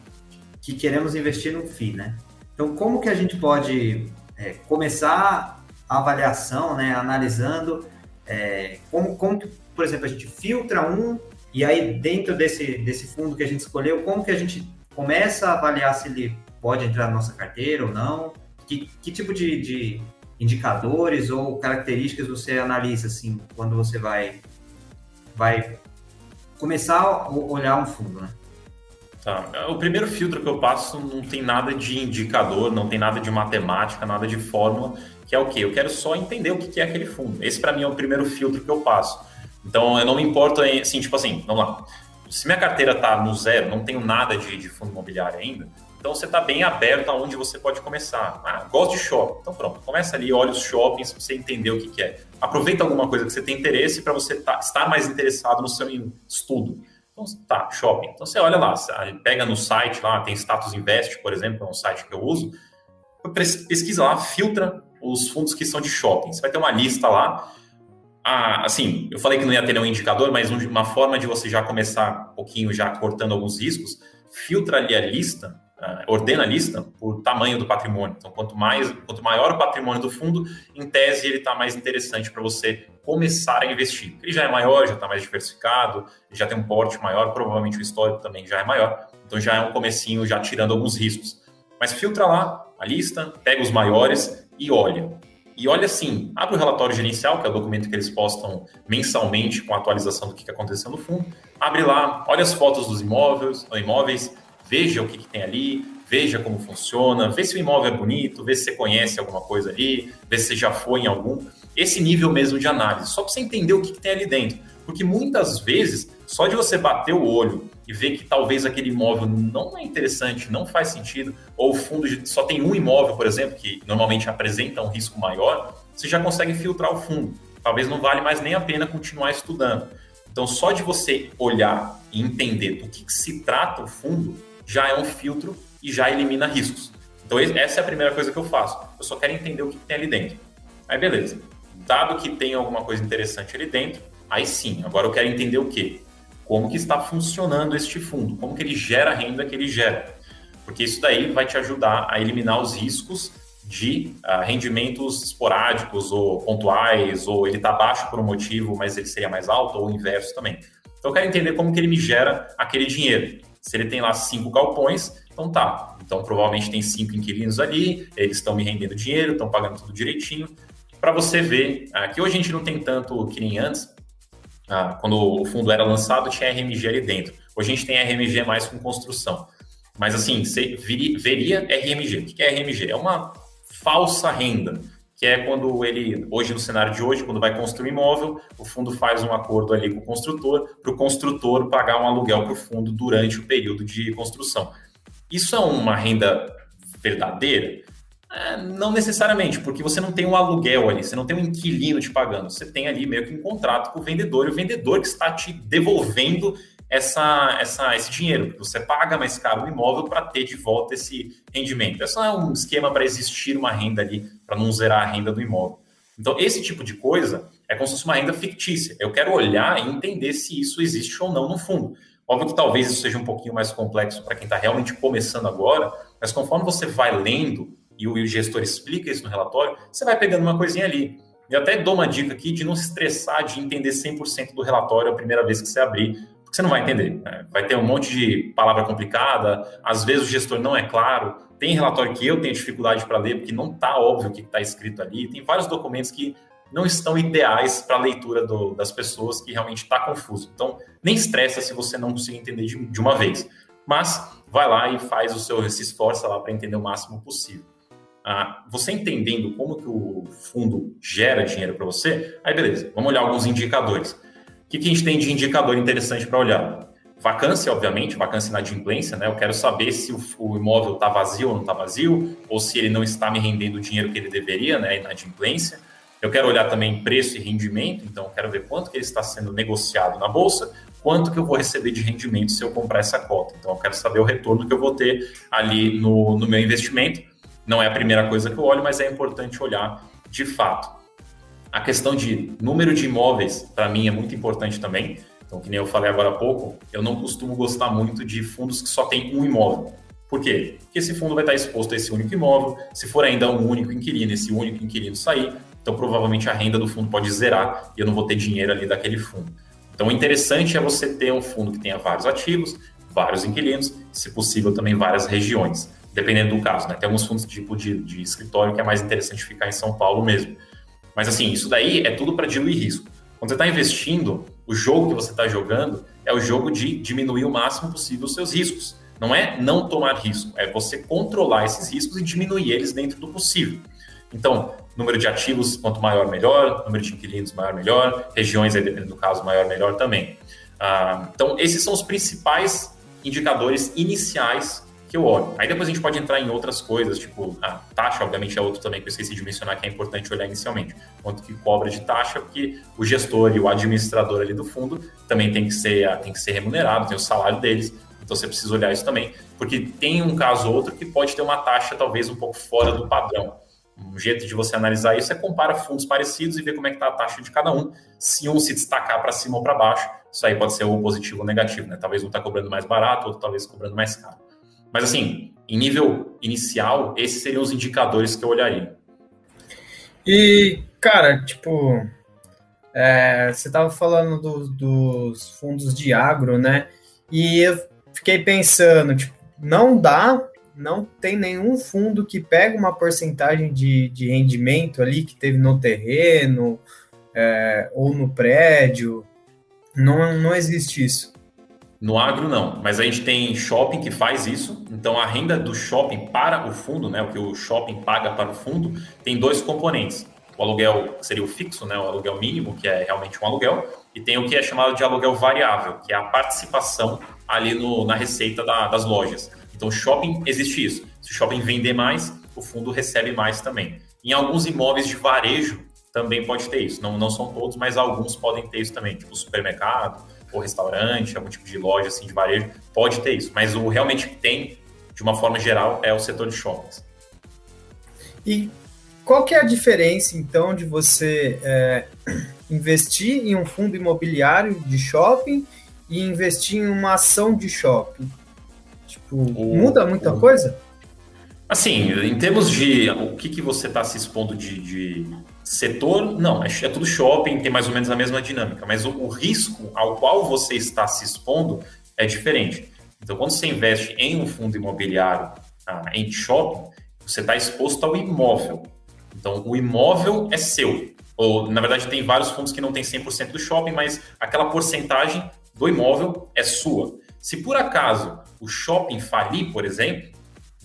[SPEAKER 3] que queremos investir no FII, né? Então, como que a gente pode é, começar a avaliação, né, analisando é, como, como que, por exemplo, a gente filtra um e aí dentro desse, desse fundo que a gente escolheu, como que a gente começa a avaliar se ele pode entrar na nossa carteira ou não? Que, que tipo de, de indicadores ou características você analisa assim quando você vai vai começar a olhar um fundo, né?
[SPEAKER 6] Tá. O primeiro filtro que eu passo não tem nada de indicador, não tem nada de matemática, nada de fórmula, que é o quê? Eu quero só entender o que é aquele fundo. Esse para mim é o primeiro filtro que eu passo. Então eu não me importo em, assim, tipo assim, vamos lá. Se minha carteira está no zero, não tenho nada de, de fundo imobiliário ainda, então você está bem aberto aonde você pode começar. Ah, gosto de shopping. Então pronto, começa ali, olha os shoppings para você entender o que, que, é. Aproveita alguma coisa que você tem interesse para você tá, estar mais interessado no seu estudo. Então, tá, shopping. Então você olha lá, pega no site lá, tem Status Invest, por exemplo, é um site que eu uso. Pesquisa lá, filtra os fundos que são de shopping. Você vai ter uma lista lá. Ah, assim, eu falei que não ia ter nenhum indicador, mas uma forma de você já começar um pouquinho, já cortando alguns riscos, filtra ali a lista uh, ordena a lista por tamanho do patrimônio. Então, quanto mais, quanto maior o patrimônio do fundo, em tese ele está mais interessante para você começar a investir. Ele já é maior, já está mais diversificado, já tem um porte maior, provavelmente o histórico também já é maior. Então já é um comecinho, já tirando alguns riscos. Mas filtra lá a lista, pega os maiores e olha. E olha assim, abre o relatório gerencial, que é o documento que eles postam mensalmente com a atualização do que aconteceu no fundo. Abre lá, olha as fotos dos imóveis, imóveis veja o que, que, tem ali, veja como funciona, vê se o imóvel é bonito, vê se você conhece alguma coisa ali, vê se você já foi em algum. Esse nível mesmo de análise, só para você entender o que, que tem ali dentro. Porque muitas vezes, só de você bater o olho e ver que talvez aquele imóvel não é interessante, não faz sentido, ou o fundo só tem um imóvel, por exemplo, que normalmente apresenta um risco maior, você já consegue filtrar o fundo. Talvez não vale mais nem a pena continuar estudando. Então, só de você olhar e entender do que, que se trata o fundo, já é um filtro e já elimina riscos. Então, essa é a primeira coisa que eu faço. Eu só quero entender o que tem ali dentro. Aí, beleza. Dado que tem alguma coisa interessante ali dentro, aí sim, agora eu quero entender o quê? Como que está funcionando este fundo? Como que ele gera a renda que ele gera? Porque isso daí vai te ajudar a eliminar os riscos de uh, rendimentos esporádicos ou pontuais, ou ele está baixo por um motivo, mas ele seria mais alto, ou o inverso também. Então, eu quero entender como que ele me gera aquele dinheiro. Se ele tem lá cinco galpões, então tá. Então provavelmente tem cinco inquilinos ali, eles estão me rendendo dinheiro, estão pagando tudo direitinho. Para você ver, ah, que hoje a gente não tem tanto que nem antes, ah, quando o fundo era lançado, tinha RMG ali dentro. Hoje a gente tem RMG mais com construção. Mas assim, você veria RMG. O que é RMG? É uma falsa renda que é quando ele, hoje no cenário de hoje, quando vai construir imóvel, o fundo faz um acordo ali com o construtor, para o construtor pagar um aluguel para o fundo durante o período de construção. Isso é uma renda verdadeira? É, não necessariamente, porque você não tem um aluguel ali, você não tem um inquilino te pagando, você tem ali meio que um contrato com o vendedor, e o vendedor que está te devolvendo essa, essa, esse dinheiro. Você paga mais caro o imóvel para ter de volta esse rendimento. É um esquema para existir uma renda ali, para não zerar a renda do imóvel. Então, esse tipo de coisa é como se fosse uma renda fictícia. Eu quero olhar e entender se isso existe ou não no fundo. Óbvio que talvez isso seja um pouquinho mais complexo para quem está realmente começando agora, mas conforme você vai lendo e o gestor explica isso no relatório, você vai pegando uma coisinha ali. E até dou uma dica aqui de não se estressar de entender 100% do relatório a primeira vez que você abrir, porque você não vai entender. Né? Vai ter um monte de palavra complicada, às vezes o gestor não é claro. Tem relatório que eu tenho dificuldade para ler, porque não está óbvio o que está escrito ali. Tem vários documentos que não estão ideais para a leitura do, das pessoas, que realmente está confuso. Então, nem estressa se você não conseguir entender de, de uma vez. Mas vai lá e faz o seu, se esforça lá para entender o máximo possível. Ah, você entendendo como que o fundo gera dinheiro para você, aí beleza, vamos olhar alguns indicadores que, que a gente tem de indicador interessante para olhar? Vacância, obviamente, vacância inadimplência, né? Eu quero saber se o, o imóvel está vazio ou não está vazio, ou se ele não está me rendendo o dinheiro que ele deveria, né? Inadimplência. Eu quero olhar também preço e rendimento, então eu quero ver quanto que ele está sendo negociado na bolsa, quanto que eu vou receber de rendimento se eu comprar essa cota. Então eu quero saber o retorno que eu vou ter ali no, no meu investimento. Não é a primeira coisa que eu olho, mas é importante olhar de fato. A questão de número de imóveis, para mim, é muito importante também. Então, que nem eu falei agora há pouco, eu não costumo gostar muito de fundos que só tem um imóvel. Por quê? Porque esse fundo vai estar exposto a esse único imóvel. Se for ainda um único inquilino, esse único inquilino sair, então provavelmente a renda do fundo pode zerar e eu não vou ter dinheiro ali daquele fundo. Então, o interessante é você ter um fundo que tenha vários ativos, vários inquilinos, se possível também várias regiões. dependendo do caso, né? Tem alguns fundos tipo de, de escritório que é mais interessante ficar em São Paulo mesmo. Mas assim, isso daí é tudo para diluir risco. Quando você está investindo, o jogo que você está jogando é o jogo de diminuir o máximo possível os seus riscos. Não é não tomar risco, é você controlar esses riscos e diminuir eles dentro do possível. Então, número de ativos, quanto maior, melhor, número de inquilinos, maior, melhor, regiões, aí, dependendo do caso, maior, melhor também. Ah, então, esses são os principais indicadores iniciais que eu olho. Aí depois a gente pode entrar em outras coisas, tipo a taxa, obviamente é outro também que eu esqueci de mencionar que é importante olhar inicialmente. Quanto que cobra de taxa, porque o gestor e o administrador ali do fundo também tem que ser, tem que ser remunerado, tem o salário deles, então você precisa olhar isso também, porque tem um caso ou outro que pode ter uma taxa talvez um pouco fora do padrão. Um jeito de você analisar isso é comparar fundos parecidos e ver como é que está a taxa de cada um. Se um se destacar para cima ou para baixo, isso aí pode ser ou positivo ou negativo, né? Talvez um está cobrando mais barato, outro talvez cobrando mais caro. Mas assim, em nível inicial, esses seriam os indicadores que eu olharia.
[SPEAKER 1] E, cara, tipo, é, você estava falando do, dos fundos de agro, né? E eu fiquei pensando, tipo, não dá, não tem nenhum fundo que pega uma porcentagem de, de rendimento ali que teve no terreno é, ou no prédio. Não, não existe isso.
[SPEAKER 6] No agro, não, mas a gente tem shopping que faz isso. Então, a renda do shopping para o fundo, né, o que o shopping paga para o fundo, tem dois componentes. O aluguel seria o fixo, né, o aluguel mínimo, que é realmente um aluguel, e tem o que é chamado de aluguel variável, que é a participação ali no, na receita da, das lojas. Então, shopping existe isso. Se o shopping vender mais, o fundo recebe mais também. Em alguns imóveis de varejo também pode ter isso. Não, não são todos, mas alguns podem ter isso também, tipo supermercado ou restaurante, algum tipo de loja assim de varejo, pode ter isso. Mas o realmente que tem, de uma forma geral, é o setor de shoppings.
[SPEAKER 1] E qual que é a diferença, então, de você é, investir em um fundo imobiliário de shopping e investir em uma ação de shopping? Tipo, o, muda muita o, coisa?
[SPEAKER 6] Assim, em termos de o que, que você está se expondo de, de Setor, não, é, é, tudo shopping, tem mais ou menos a mesma dinâmica, mas o, o, risco ao qual você está se expondo é diferente. Então, quando você investe em um fundo imobiliário ah, em shopping, você está exposto ao imóvel. Então, o imóvel é seu. Ou, na verdade, tem vários fundos que não tem 100% do shopping, mas aquela porcentagem do imóvel é sua. Se por acaso o shopping falir, por exemplo,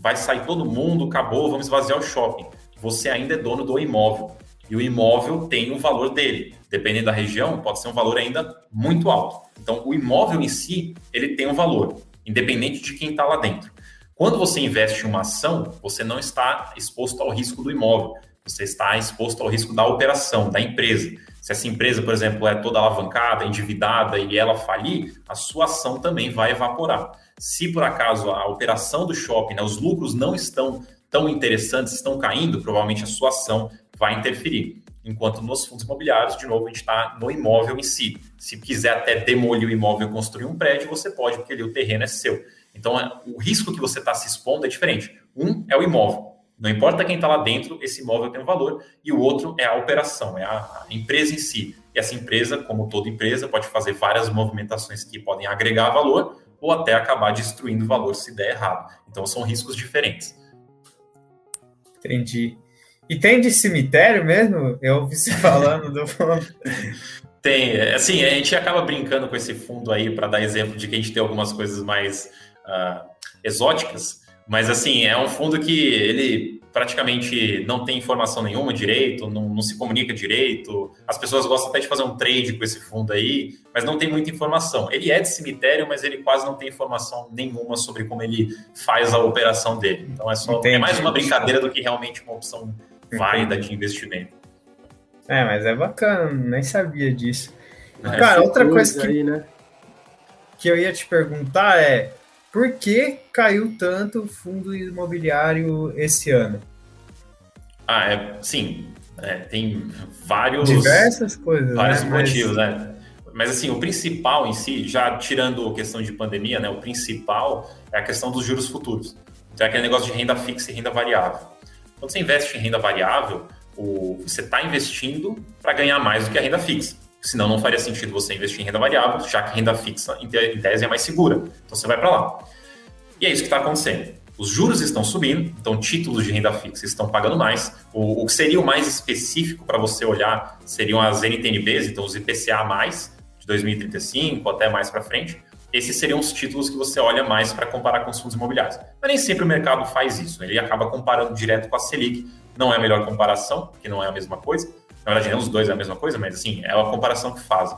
[SPEAKER 6] vai sair todo mundo, acabou, vamos esvaziar o shopping. Você ainda é dono do imóvel e o imóvel tem o valor dele. Dependendo da região, pode ser um valor ainda muito alto. Então, o imóvel em si, ele tem um valor, independente de quem está lá dentro. Quando você investe em uma ação, você não está exposto ao risco do imóvel, você está exposto ao risco da operação, da empresa. Se essa empresa, por exemplo, é toda alavancada, endividada e ela falir, a sua ação também vai evaporar. Se por acaso a operação do shopping, né, os lucros não estão tão interessantes, estão caindo, provavelmente a sua ação vai interferir. Enquanto nos fundos imobiliários, de novo, a gente está no imóvel em si. Se quiser até demolir o imóvel e construir um prédio, você pode, porque ali o terreno é seu. Então, é, o risco que você está se expondo é diferente. Um é o imóvel. Não importa quem está lá dentro, esse imóvel tem um valor. E o outro é a operação, é a empresa em si. E essa empresa, como toda empresa, pode fazer várias movimentações que podem agregar valor ou até acabar destruindo o valor se der errado. Então, são riscos diferentes.
[SPEAKER 1] Entendi. E tem de cemitério mesmo? Eu ouvi você falando do fundo.
[SPEAKER 6] Tem, assim, a gente acaba brincando com esse fundo aí para dar exemplo de que a gente tem algumas coisas mais uh, exóticas, mas assim, é um fundo que ele praticamente não tem informação nenhuma direito, não, não, se comunica direito. As pessoas gostam até de fazer um trade com esse fundo aí, mas não tem muita informação. Ele é de cemitério, mas ele quase não tem informação nenhuma sobre como ele faz a operação dele. Então é só é mais uma brincadeira do que realmente uma opção válida de investimento.
[SPEAKER 1] É, mas é bacana, nem sabia disso. É, Cara, outra coisa que, aí, né? que eu ia te perguntar é por que caiu tanto o fundo imobiliário esse ano?
[SPEAKER 6] Ah, é, sim, é, tem vários
[SPEAKER 1] diversas coisas,
[SPEAKER 6] vários né? motivos, mas... né? Mas assim, o principal em si, já tirando a questão de pandemia, né? O principal é a questão dos juros futuros. Então é aquele negócio de renda fixa e renda variável. Quando você investe em renda variável, o, você está investindo para ganhar mais do que a renda fixa. Senão não faria sentido você investir em renda variável, já que renda fixa, em tese, é mais segura. Então você vai para lá. E é isso que está acontecendo. os juros estão subindo, então títulos de renda fixa estão pagando mais. O, o que seria o mais específico para você olhar seriam as NTNBs, então os IPCA de 2035 até mais para frente. Esses seriam os títulos que você olha mais para comparar com os fundos imobiliários. Mas nem sempre o mercado faz isso. Ele acaba comparando direto com a Selic. Não é a melhor comparação, porque não é a mesma coisa. Na verdade, os dois é a mesma coisa, mas assim, é a comparação que fazem.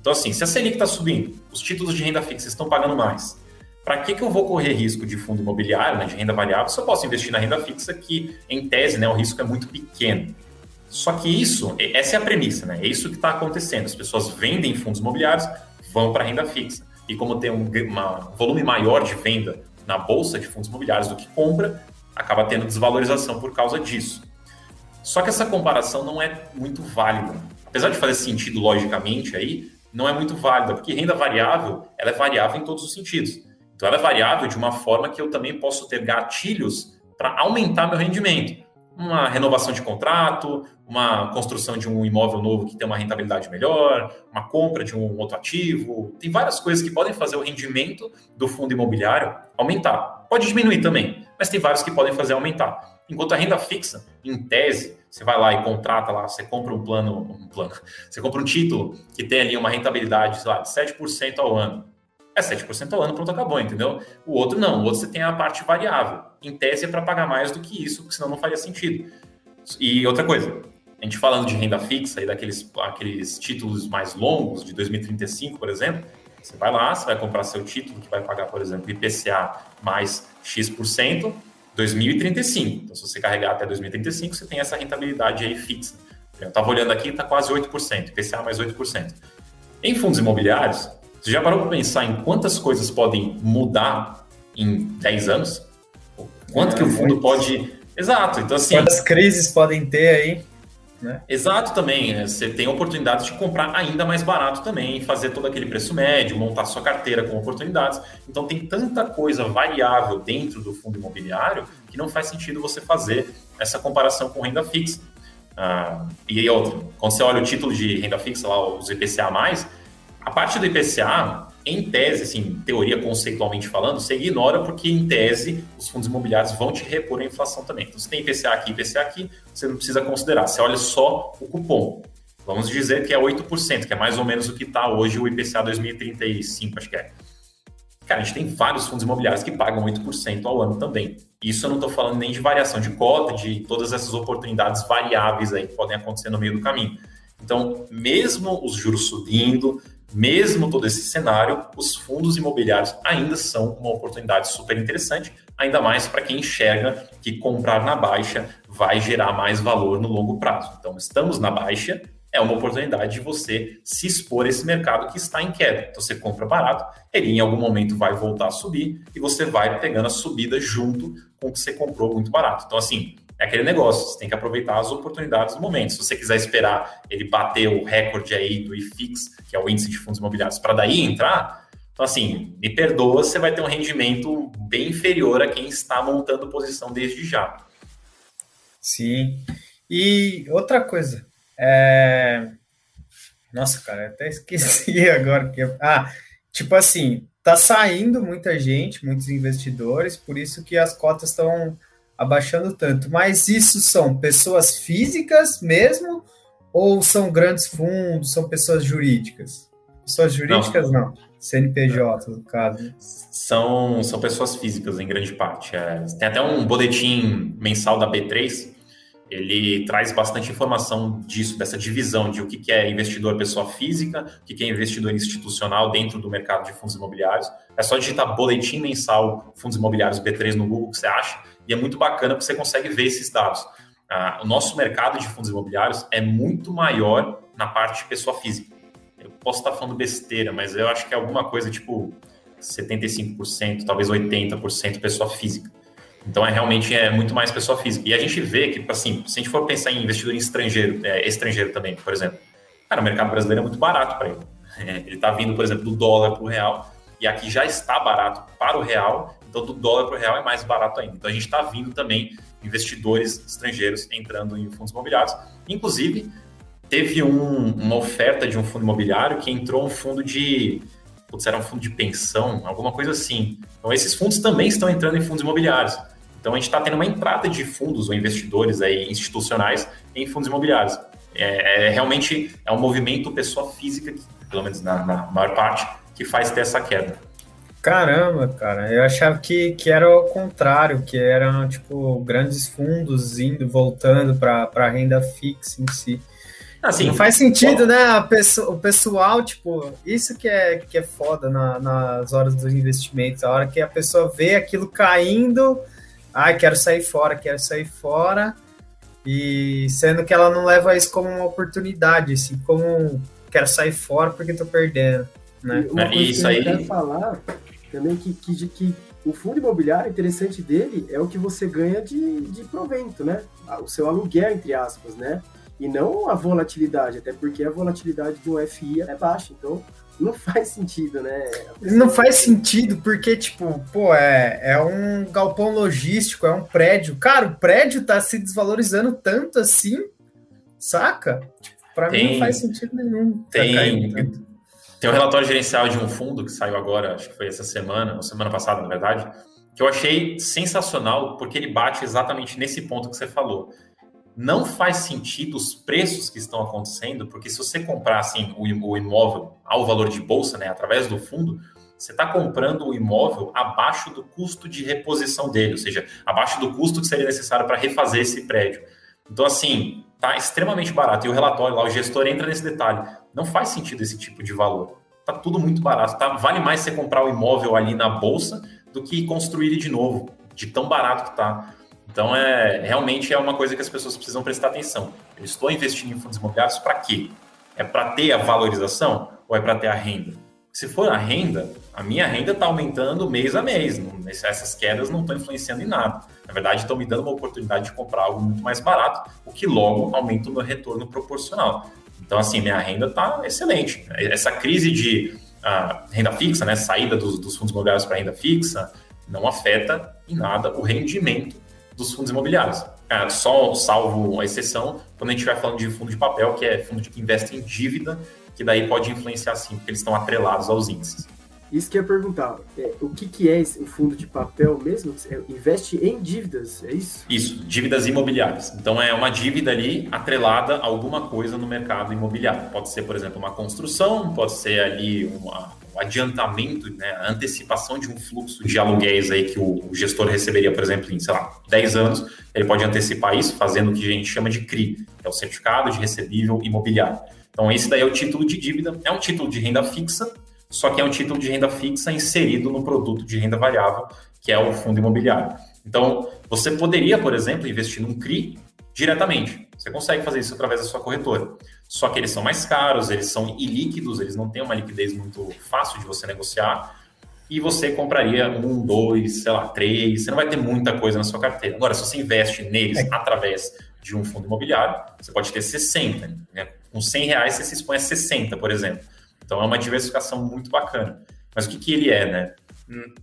[SPEAKER 6] Então, assim, se a Selic está subindo, os títulos de renda fixa estão pagando mais, para que, que eu vou correr risco de fundo imobiliário, né, de renda variável, se eu posso investir na renda fixa, que em tese né, o risco é muito pequeno? Só que isso, essa é a premissa, né? É isso que está acontecendo. As pessoas vendem fundos imobiliários, vão para renda fixa. E como tem um uma, volume maior de venda na bolsa de fundos imobiliários do que compra, acaba tendo desvalorização por causa disso. Só que essa comparação não é muito válida. Apesar de fazer sentido logicamente aí, não é muito válida, porque renda variável, ela é variável em todos os sentidos. Então, ela é variável de uma forma que eu também posso ter gatilhos para aumentar meu rendimento. Uma renovação de contrato, uma construção de um imóvel novo que tem uma rentabilidade melhor, uma compra de um outro ativo. Tem várias coisas que podem fazer o rendimento do fundo imobiliário aumentar. Pode diminuir também, mas tem vários que podem fazer aumentar. Enquanto a renda fixa, em tese, você vai lá e contrata lá, você compra um plano, um plano, você compra um título que tem ali uma rentabilidade, sei lá, de 7% ao ano é 7% ao ano, pronto, acabou, entendeu? O outro não, o outro você tem a parte variável. Em tese é para pagar mais do que isso, porque senão não faria sentido. E outra coisa, a gente falando de renda fixa e daqueles aqueles títulos mais longos, de 2035, por exemplo, você vai lá, você vai comprar seu título, que vai pagar, por exemplo, IPCA mais X%, 2035. Então, se você carregar até 2035, você tem essa rentabilidade aí fixa. Eu estava olhando aqui, está quase 8%, IPCA mais 8%. Em fundos imobiliários, você já parou para pensar em quantas coisas podem mudar em 10 anos? Quanto é, que o fundo pode. Exato, então assim.
[SPEAKER 1] Quantas crises podem ter aí?
[SPEAKER 6] Né? Exato também. Né? Você tem oportunidades de comprar ainda mais barato também, fazer todo aquele preço médio, montar sua carteira com oportunidades. Então tem tanta coisa variável dentro do fundo imobiliário que não faz sentido você fazer essa comparação com renda fixa. Ah, e outra, quando você olha o título de renda fixa, lá, os IPCA, a parte do IPCA, em tese, assim, teoria conceitualmente falando, você ignora porque, em tese, os fundos imobiliários vão te repor a inflação também. Então, se tem IPCA aqui, IPCA aqui, você não precisa considerar. Você olha só o cupom. Vamos dizer que é 8%, que é mais ou menos o que está hoje o IPCA 2035, acho que é. Cara, a gente tem vários fundos imobiliários que pagam 8% ao ano também. Isso eu não estou falando nem de variação de cota, de todas essas oportunidades variáveis aí que podem acontecer no meio do caminho. Então, mesmo os juros subindo, mesmo todo esse cenário, os fundos imobiliários ainda são uma oportunidade super interessante, ainda mais para quem enxerga que comprar na baixa vai gerar mais valor no longo prazo. Então, estamos na baixa, é uma oportunidade de você se expor a esse mercado que está em queda. Então, você compra barato, ele em algum momento vai voltar a subir e você vai pegando a subida junto com o que você comprou muito barato. Então, assim, é aquele negócio, você tem que aproveitar as oportunidades do momento. Se você quiser esperar ele bater o recorde aí do IFIX, que é o índice de fundos imobiliários, para daí entrar, então assim, me perdoa, você vai ter um rendimento bem inferior a quem está montando posição desde já.
[SPEAKER 1] Sim. E outra coisa, é... Nossa, cara, até esqueci agora que ah, tipo assim, tá saindo muita gente, muitos investidores, por isso que as cotas estão abaixando tanto. Mas isso são pessoas físicas mesmo ou são grandes fundos, são pessoas jurídicas? Pessoas jurídicas não. não. CNPJ, no caso.
[SPEAKER 6] São, são pessoas físicas, em grande parte. É, tem até um boletim mensal da B3, ele traz bastante informação disso, dessa divisão de o que é investidor pessoa física, o que é investidor institucional dentro do mercado de fundos imobiliários. É só digitar boletim mensal fundos imobiliários B3 no Google que você acha, e é muito bacana porque você consegue ver esses dados. Ah, o nosso mercado de fundos imobiliários é muito maior na parte de pessoa física. Eu posso estar falando besteira, mas eu acho que é alguma coisa tipo 75%, talvez 80% pessoa física. Então, é realmente é muito mais pessoa física. E a gente vê que, assim, se a gente for pensar em investidor estrangeiro, é, estrangeiro também, por exemplo, cara, o mercado brasileiro é muito barato para ele. É, ele está vindo, por exemplo, do dólar para o real, e aqui já está barato para o real, então do dólar para o real é mais barato ainda. Então a gente está vindo também investidores estrangeiros entrando em fundos imobiliários. Inclusive, teve um, uma oferta de um fundo imobiliário que entrou um fundo de putz, era um fundo de pensão, alguma coisa assim. Então, esses fundos também estão entrando em fundos imobiliários. Então, a gente está tendo uma entrada de fundos ou investidores aí institucionais em fundos imobiliários. É, é realmente é um movimento pessoa física, pelo menos na, na maior parte, que faz ter essa queda.
[SPEAKER 1] Caramba, cara, eu achava que, que era o contrário, que eram, tipo, grandes fundos indo, voltando para a renda fixa em si. Assim, não faz sentido, bom. né? Pessoa, o pessoal, tipo, isso que é, que é foda na, nas horas dos investimentos, a hora que a pessoa vê aquilo caindo, ai, quero sair fora, quero sair fora, e sendo que ela não leva isso como uma oportunidade, assim, como quero sair fora porque tô perdendo, né?
[SPEAKER 2] Uma coisa isso que eu aí... quero falar também que, que, que o fundo imobiliário, interessante dele é o que você ganha de, de provento, né? O seu aluguel, entre aspas, né? E não a volatilidade, até porque a volatilidade de um FI é baixa, então não faz sentido, né?
[SPEAKER 1] Não faz sentido, porque, tipo, pô, é, é um galpão logístico, é um prédio. Cara, o prédio tá se desvalorizando tanto assim, saca? Tipo, pra tem, mim não faz sentido nenhum.
[SPEAKER 6] Tem, tem um relatório gerencial de um fundo que saiu agora, acho que foi essa semana, ou semana passada, na verdade, que eu achei sensacional, porque ele bate exatamente nesse ponto que você falou. Não faz sentido os preços que estão acontecendo, porque se você comprar assim, o imóvel ao valor de bolsa, né, através do fundo, você está comprando o imóvel abaixo do custo de reposição dele, ou seja, abaixo do custo que seria necessário para refazer esse prédio. Então, assim, tá extremamente barato. E o relatório lá, o gestor entra nesse detalhe. Não faz sentido esse tipo de valor. Tá tudo muito barato. Tá? Vale mais você comprar o imóvel ali na bolsa do que construir ele de novo, de tão barato que tá. Então, é realmente é uma coisa que as pessoas precisam prestar atenção. Eu estou investindo em fundos imobiliários para quê? É para ter a valorização ou é para ter a renda? Se for a renda, a minha renda está aumentando mês a mês. Essas quedas não estão influenciando em nada. Na verdade, estão me dando uma oportunidade de comprar algo muito mais barato, o que logo aumenta o meu retorno proporcional. Então, assim, minha renda está excelente. Essa crise de uh, renda fixa, né, saída dos, dos fundos imobiliários para renda fixa, não afeta em nada o rendimento dos fundos imobiliários. É, só salvo a exceção quando a gente estiver falando de fundo de papel, que é fundo que investe em dívida, que daí pode influenciar sim, porque eles estão atrelados aos índices.
[SPEAKER 2] Isso que eu ia perguntar, é, o que, que é esse, o fundo de papel mesmo? É, investe em dívidas, é isso?
[SPEAKER 6] Isso, dívidas imobiliárias. Então é uma dívida ali atrelada a alguma coisa no mercado imobiliário. Pode ser, por exemplo, uma construção, pode ser ali uma, um adiantamento, né, a antecipação de um fluxo de aluguéis aí que o, o, gestor receberia, por exemplo, em, sei lá, 10 anos, ele pode antecipar isso fazendo o que a gente chama de CRI, que é o Certificado de Recebível Imobiliário. Então esse daí é o título de dívida, é um título de renda fixa, só que é um título de renda fixa inserido no produto de renda variável, que é o fundo imobiliário. Então, você poderia, por exemplo, investir num CRI diretamente. Você consegue fazer isso através da sua corretora. Só que eles são mais caros, eles são ilíquidos, eles não têm uma liquidez muito fácil de você negociar. E você compraria um, dois, sei lá, três. Você não vai ter muita coisa na sua carteira. Agora, se você investe neles é. através de um fundo imobiliário, você pode ter 60. Né? Com 100 reais, você se expõe a 60, por exemplo. Então é uma diversificação muito bacana. Mas o que, que ele é, né?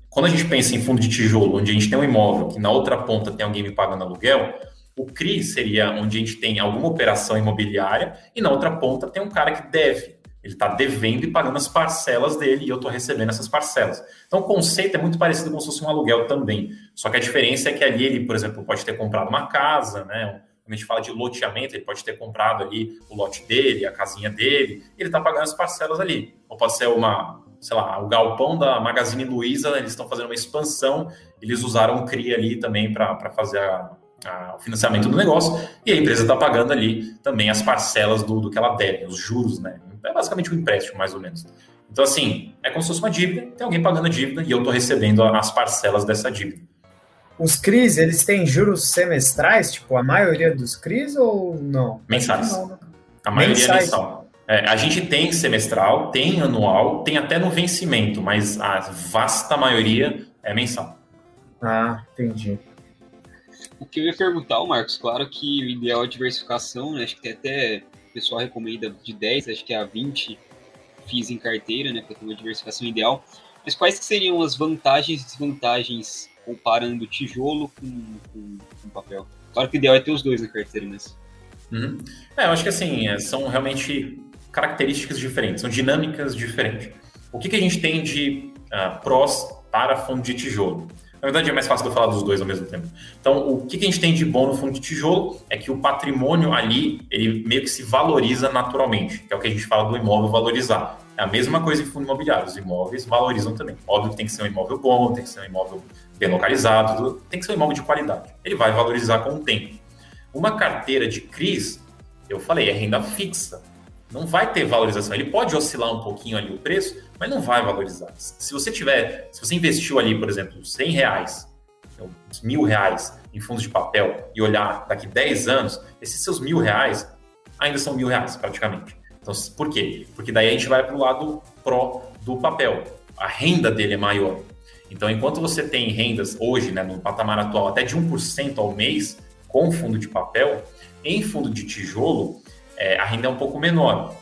[SPEAKER 6] Quando a gente pensa em fundo de tijolo, onde a gente tem um imóvel que na outra ponta tem alguém me pagando aluguel, o CRI seria onde a gente tem alguma operação imobiliária e na outra ponta tem um cara que deve. Ele está devendo e pagando as parcelas dele e eu estou recebendo essas parcelas. Então o conceito é muito parecido com se fosse um aluguel também. Só que a diferença é que ali ele, por exemplo, pode ter comprado uma casa, né? Quando a gente fala de loteamento, ele pode ter comprado ali o lote dele, a casinha dele, e ele está pagando as parcelas ali. Ou pode ser uma, sei lá, o galpão da Magazine Luiza, eles estão fazendo uma expansão, eles usaram o CRI ali também para fazer a, a, o financiamento do negócio, e a empresa está pagando ali também as parcelas do, do que ela deve, os juros, né? É basicamente um empréstimo, mais ou menos. Então, assim, é como se fosse uma dívida, tem alguém pagando a dívida e eu estou recebendo as parcelas dessa dívida.
[SPEAKER 1] Os CRIs, eles têm juros semestrais, tipo, a maioria dos CRIs ou não?
[SPEAKER 6] Mensais. Não, né? A maioria é Mensais. é mensal. É, a gente tem semestral, tem anual, tem até no vencimento, mas a vasta maioria é mensal.
[SPEAKER 1] Ah, entendi.
[SPEAKER 4] O que eu ia perguntar, Marcos, claro que o ideal é diversificação, né? Acho que tem até o pessoal recomenda de 10, acho que é a 20 FIIs em carteira, né? Para ter uma diversificação ideal. Mas quais seriam as vantagens e desvantagens comparando tijolo com, com, com, papel. Claro que o ideal é ter os dois na carteira mesmo.
[SPEAKER 6] Uhum. É, eu acho que assim, é, são realmente características diferentes, são dinâmicas diferentes. O que, que a gente tem de uh, prós para fundo de tijolo? Na verdade, é mais fácil eu falar dos dois ao mesmo tempo. Então, o que, que a gente tem de bom no fundo de tijolo é que o patrimônio ali, ele meio que se valoriza naturalmente, que é o que a gente fala do imóvel valorizar. É a mesma coisa em fundo imobiliário, os imóveis valorizam também. Óbvio que tem que ser um imóvel bom, tem que ser um imóvel bem localizado, tem que ser um imóvel de qualidade. Ele vai valorizar com o tempo. Uma carteira de CRIs, eu falei, é renda fixa. Não vai ter valorização. Ele pode oscilar um pouquinho ali o preço, mas não vai valorizar. Se você tiver, se você investiu ali, por exemplo, 100 reais, então, mil reais em fundos de papel e olhar daqui 10 anos, esses seus mil reais ainda são mil reais praticamente. Então, por quê? Porque daí a gente vai para o lado pró do papel. A renda dele é maior. Então, enquanto você tem rendas hoje, né, no patamar atual, até de 1% ao mês com fundo de papel, em fundo de tijolo, é, a renda é um pouco menor.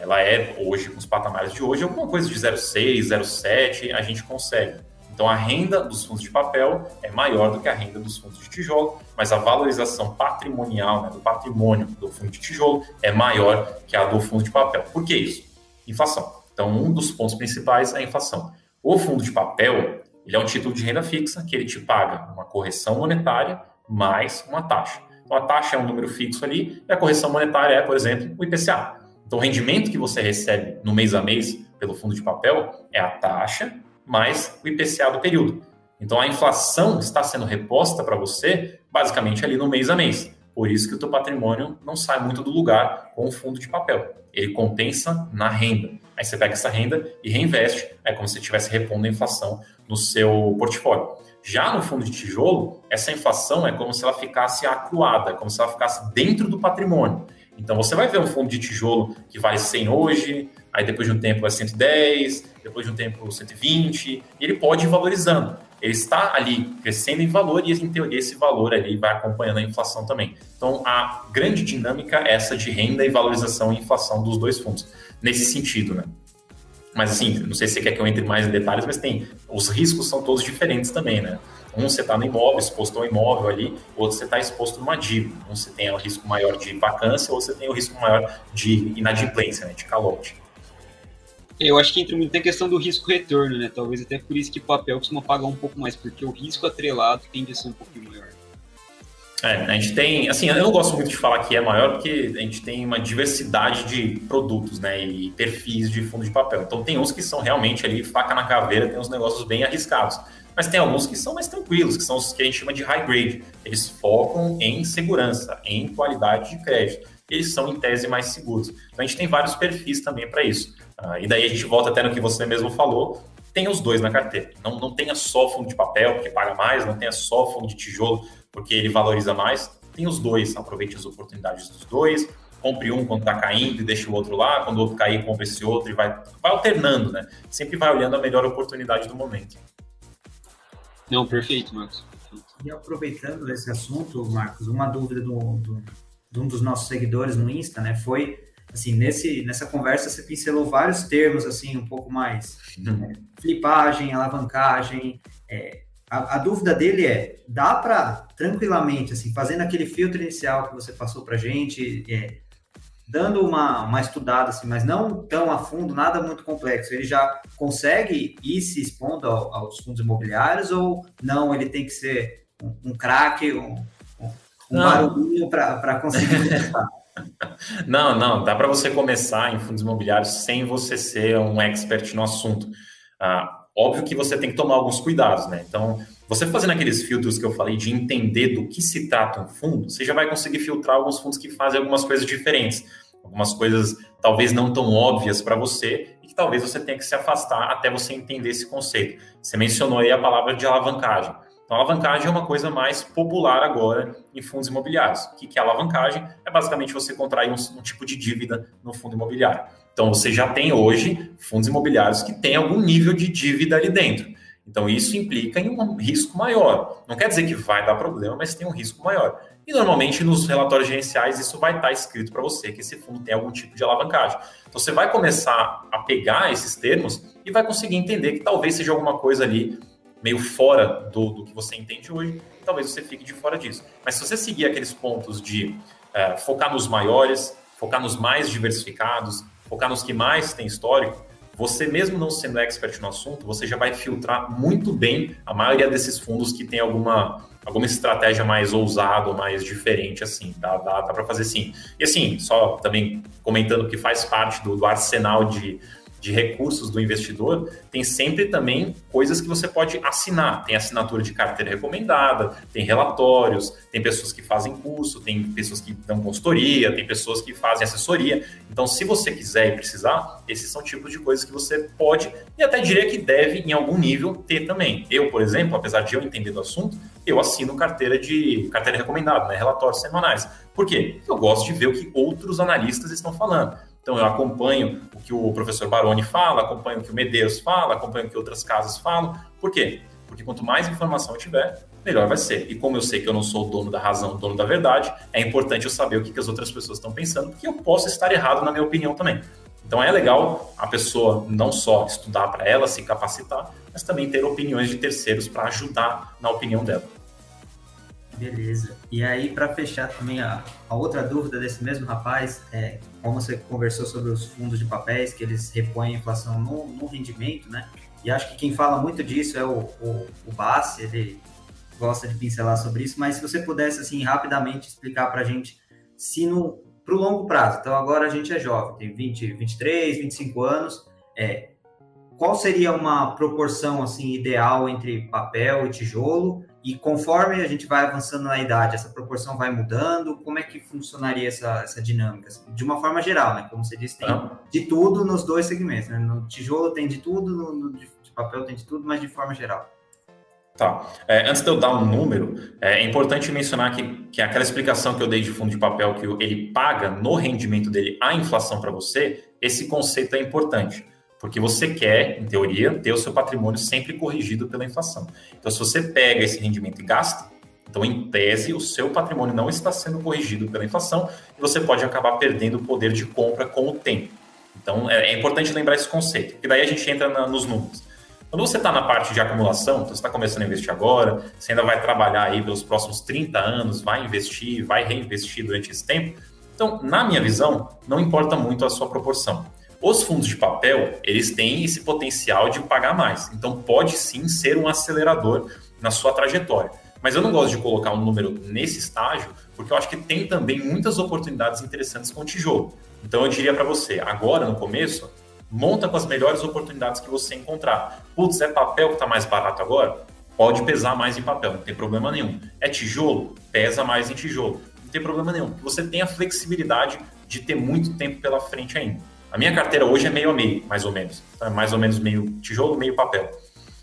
[SPEAKER 6] Ela é, hoje, com os patamares de hoje, alguma coisa de 0,6, 0,7, a gente consegue. Então, a renda dos fundos de papel é maior do que a renda dos fundos de tijolo, mas a valorização patrimonial, né, do patrimônio do fundo de tijolo, é maior que a do fundo de papel. Por que isso? Inflação. Então, um dos pontos principais é a inflação. O fundo de papel, ele é um título de renda fixa que ele te paga uma correção monetária mais uma taxa. Então, a taxa é um número fixo ali e a correção monetária é, por exemplo, o IPCA. Então, o rendimento que você recebe no mês a mês pelo fundo de papel é a taxa mais o IPCA do período. Então, a inflação está sendo reposta para você basicamente ali no mês a mês. Por isso que o teu patrimônio não sai muito do lugar com o fundo de papel. Ele compensa na renda. Aí você pega essa renda e reinveste. É como se estivesse repondo a inflação no seu portfólio. Já no fundo de tijolo, essa inflação é como se ela ficasse acuada, como se ela ficasse dentro do patrimônio. Então você vai ver um fundo de tijolo que vale 100 hoje, aí depois de um tempo é 110, depois de um tempo 120, e ele pode ir valorizando. Ele está ali crescendo em valor e, em teoria, esse valor ali vai acompanhando a inflação também. Então, a grande dinâmica é essa de renda e valorização e inflação dos dois fundos, nesse sentido, né? Mas assim, não sei se você quer que eu entre mais em detalhes, mas tem. Os riscos são todos diferentes também, né? Um você está no imóvel, exposto ao imóvel ali, outro você está exposto numa dívida. Um você tem o risco maior de vacância, ou você tem o risco maior de inadimplência, né? De calote.
[SPEAKER 4] Eu acho que entra muito na questão do risco-retorno, né? Talvez até por isso que papel costuma pagar um pouco mais, porque o risco atrelado tende a ser um pouquinho maior.
[SPEAKER 6] É, a gente tem, assim, eu não gosto muito de falar que é maior, porque a gente tem uma diversidade de produtos, né, e perfis de fundo de papel. Então tem uns que são realmente ali faca na caveira, tem uns negócios bem arriscados. Mas tem alguns que são mais tranquilos, que são os que a gente chama de high grade. Eles focam em segurança, em qualidade de crédito. Eles são, em tese, mais seguros. Então a gente tem vários perfis também para isso. Ah, e daí a gente volta até no que você mesmo falou, tem os dois na carteira. Não, não tenha só fundo de papel, porque paga mais, não tenha só fundo de tijolo, porque ele valoriza mais. Tem os dois, aproveite as oportunidades dos dois, compre um quando está caindo e deixe o outro lá, quando o outro cair, compre esse outro e vai, vai alternando, né? Sempre vai olhando a melhor oportunidade do momento.
[SPEAKER 4] Não, perfeito, Marcos.
[SPEAKER 3] E aproveitando esse assunto, Marcos, uma dúvida do, do, de um dos nossos seguidores no Insta, né, foi assim, nesse, nessa conversa você pincelou vários termos, assim, um pouco mais né, flipagem, alavancagem, é, a, a, dúvida dele é, dá para tranquilamente, assim, fazendo aquele filtro inicial que você passou para gente, é, dando uma, uma estudada, assim, mas não tão a fundo, nada muito complexo, ele já consegue ir se expondo ao, aos fundos imobiliários ou não, ele tem que ser um, um craque, um, um barulhinho para conseguir?
[SPEAKER 6] Não, não, dá para você começar em fundos imobiliários sem você ser um expert no assunto. Ah, Óbvio que você tem que tomar alguns cuidados, né? Então, você fazendo aqueles filtros que eu falei de entender do que se trata um fundo, você já vai conseguir filtrar alguns fundos que fazem algumas coisas diferentes, algumas coisas talvez não tão óbvias para você e que talvez você tenha que se afastar até você entender esse conceito. Você mencionou aí a palavra de alavancagem. Então, alavancagem é uma coisa mais popular agora em fundos imobiliários. O que é alavancagem? É basicamente você contrair um, um tipo de dívida no fundo imobiliário. Então, você já tem hoje fundos imobiliários que têm algum nível de dívida ali dentro. Então, isso implica em um risco maior. Não quer dizer que vai dar problema, mas tem um risco maior. E normalmente nos relatórios gerenciais isso vai estar escrito para você que esse fundo tem algum tipo de alavancagem. Então você vai começar a pegar esses termos e vai conseguir entender que talvez seja alguma coisa ali meio fora do, do que você entende hoje, talvez você fique de fora disso. Mas se você seguir aqueles pontos de é, focar nos maiores, focar nos mais diversificados, focar nos que mais têm histórico, você mesmo não sendo expert no assunto, você já vai filtrar muito bem a maioria desses fundos que tem alguma, alguma estratégia mais ousada ou mais diferente, assim, dá, dá, dá para fazer sim. E assim, só também comentando que faz parte do, do arsenal de, de recursos do investidor, tem sempre também coisas que você pode assinar. Tem assinatura de carteira recomendada, tem relatórios, tem pessoas que fazem curso, tem pessoas que dão consultoria, tem pessoas que fazem assessoria. Então, se você quiser e precisar, esses são tipos de coisas que você pode e até diria que deve, em algum nível, ter também. Eu, por exemplo, apesar de eu entender do assunto, eu assino carteira de carteira recomendada, né? relatórios semanais. Por quê? Eu gosto de ver o que outros analistas estão falando. Então, eu acompanho o que o professor Baroni fala, acompanho o que o Medeiros fala, acompanho o que outras casas falam. Por quê? Porque quanto mais informação eu tiver, melhor vai ser. E como eu sei que eu não sou o dono da razão, o dono da verdade, é importante eu saber o que, que as outras pessoas estão pensando, porque eu posso estar errado na minha opinião também. Então é legal a pessoa não só estudar para ela, se capacitar, mas também ter opiniões de terceiros para ajudar na opinião dela.
[SPEAKER 3] Beleza. E aí, para fechar também a, a, outra dúvida desse mesmo rapaz, é como você conversou sobre os fundos de papéis, que eles repõem a inflação no, no rendimento, né? E acho que quem fala muito disso é o, o, o Bassi, ele gosta de pincelar sobre isso, mas se você pudesse, assim, rapidamente explicar para a gente se no para o longo prazo, então agora a gente é jovem, tem 20, 23, 25 anos, é, qual seria uma proporção, assim, ideal entre papel e tijolo e conforme a gente vai avançando na idade, essa proporção vai mudando? Como é que funcionaria essa, essa dinâmica? De uma forma geral, né? Como você disse, tem ah. de tudo nos dois segmentos. Né? No tijolo tem de tudo, no, no de papel tem de tudo, mas de forma geral.
[SPEAKER 6] Tá. É, antes de eu dar um número, é importante mencionar que, que aquela explicação que eu dei de fundo de papel, que ele paga no rendimento dele a inflação para você, esse conceito é importante. Porque você quer, em teoria, ter o seu patrimônio sempre corrigido pela inflação. Então, se você pega esse rendimento e gasta, então, em tese, o seu patrimônio não está sendo corrigido pela inflação e você pode acabar perdendo o poder de compra com o tempo. Então, é, é importante lembrar esse conceito, porque daí a gente entra na, nos números. Quando você está na parte de acumulação, então você está começando a investir agora, você ainda vai trabalhar aí pelos próximos 30 anos, vai investir, vai reinvestir durante esse tempo. Então, na minha visão, não importa muito a sua proporção. Os fundos de papel, eles têm esse potencial de pagar mais. Então, pode sim ser um acelerador na sua trajetória. Mas eu não gosto de colocar um número nesse estágio, porque eu acho que tem também muitas oportunidades interessantes com o tijolo. Então, eu diria para você, agora no começo, monta com as melhores oportunidades que você encontrar. Putz, é papel que está mais barato agora? Pode pesar mais em papel, não tem problema nenhum. É tijolo? Pesa mais em tijolo. Não tem problema nenhum. Você tem a flexibilidade de ter muito tempo pela frente ainda. A minha carteira hoje é meio a meio, mais ou menos. É mais ou menos meio tijolo, meio papel.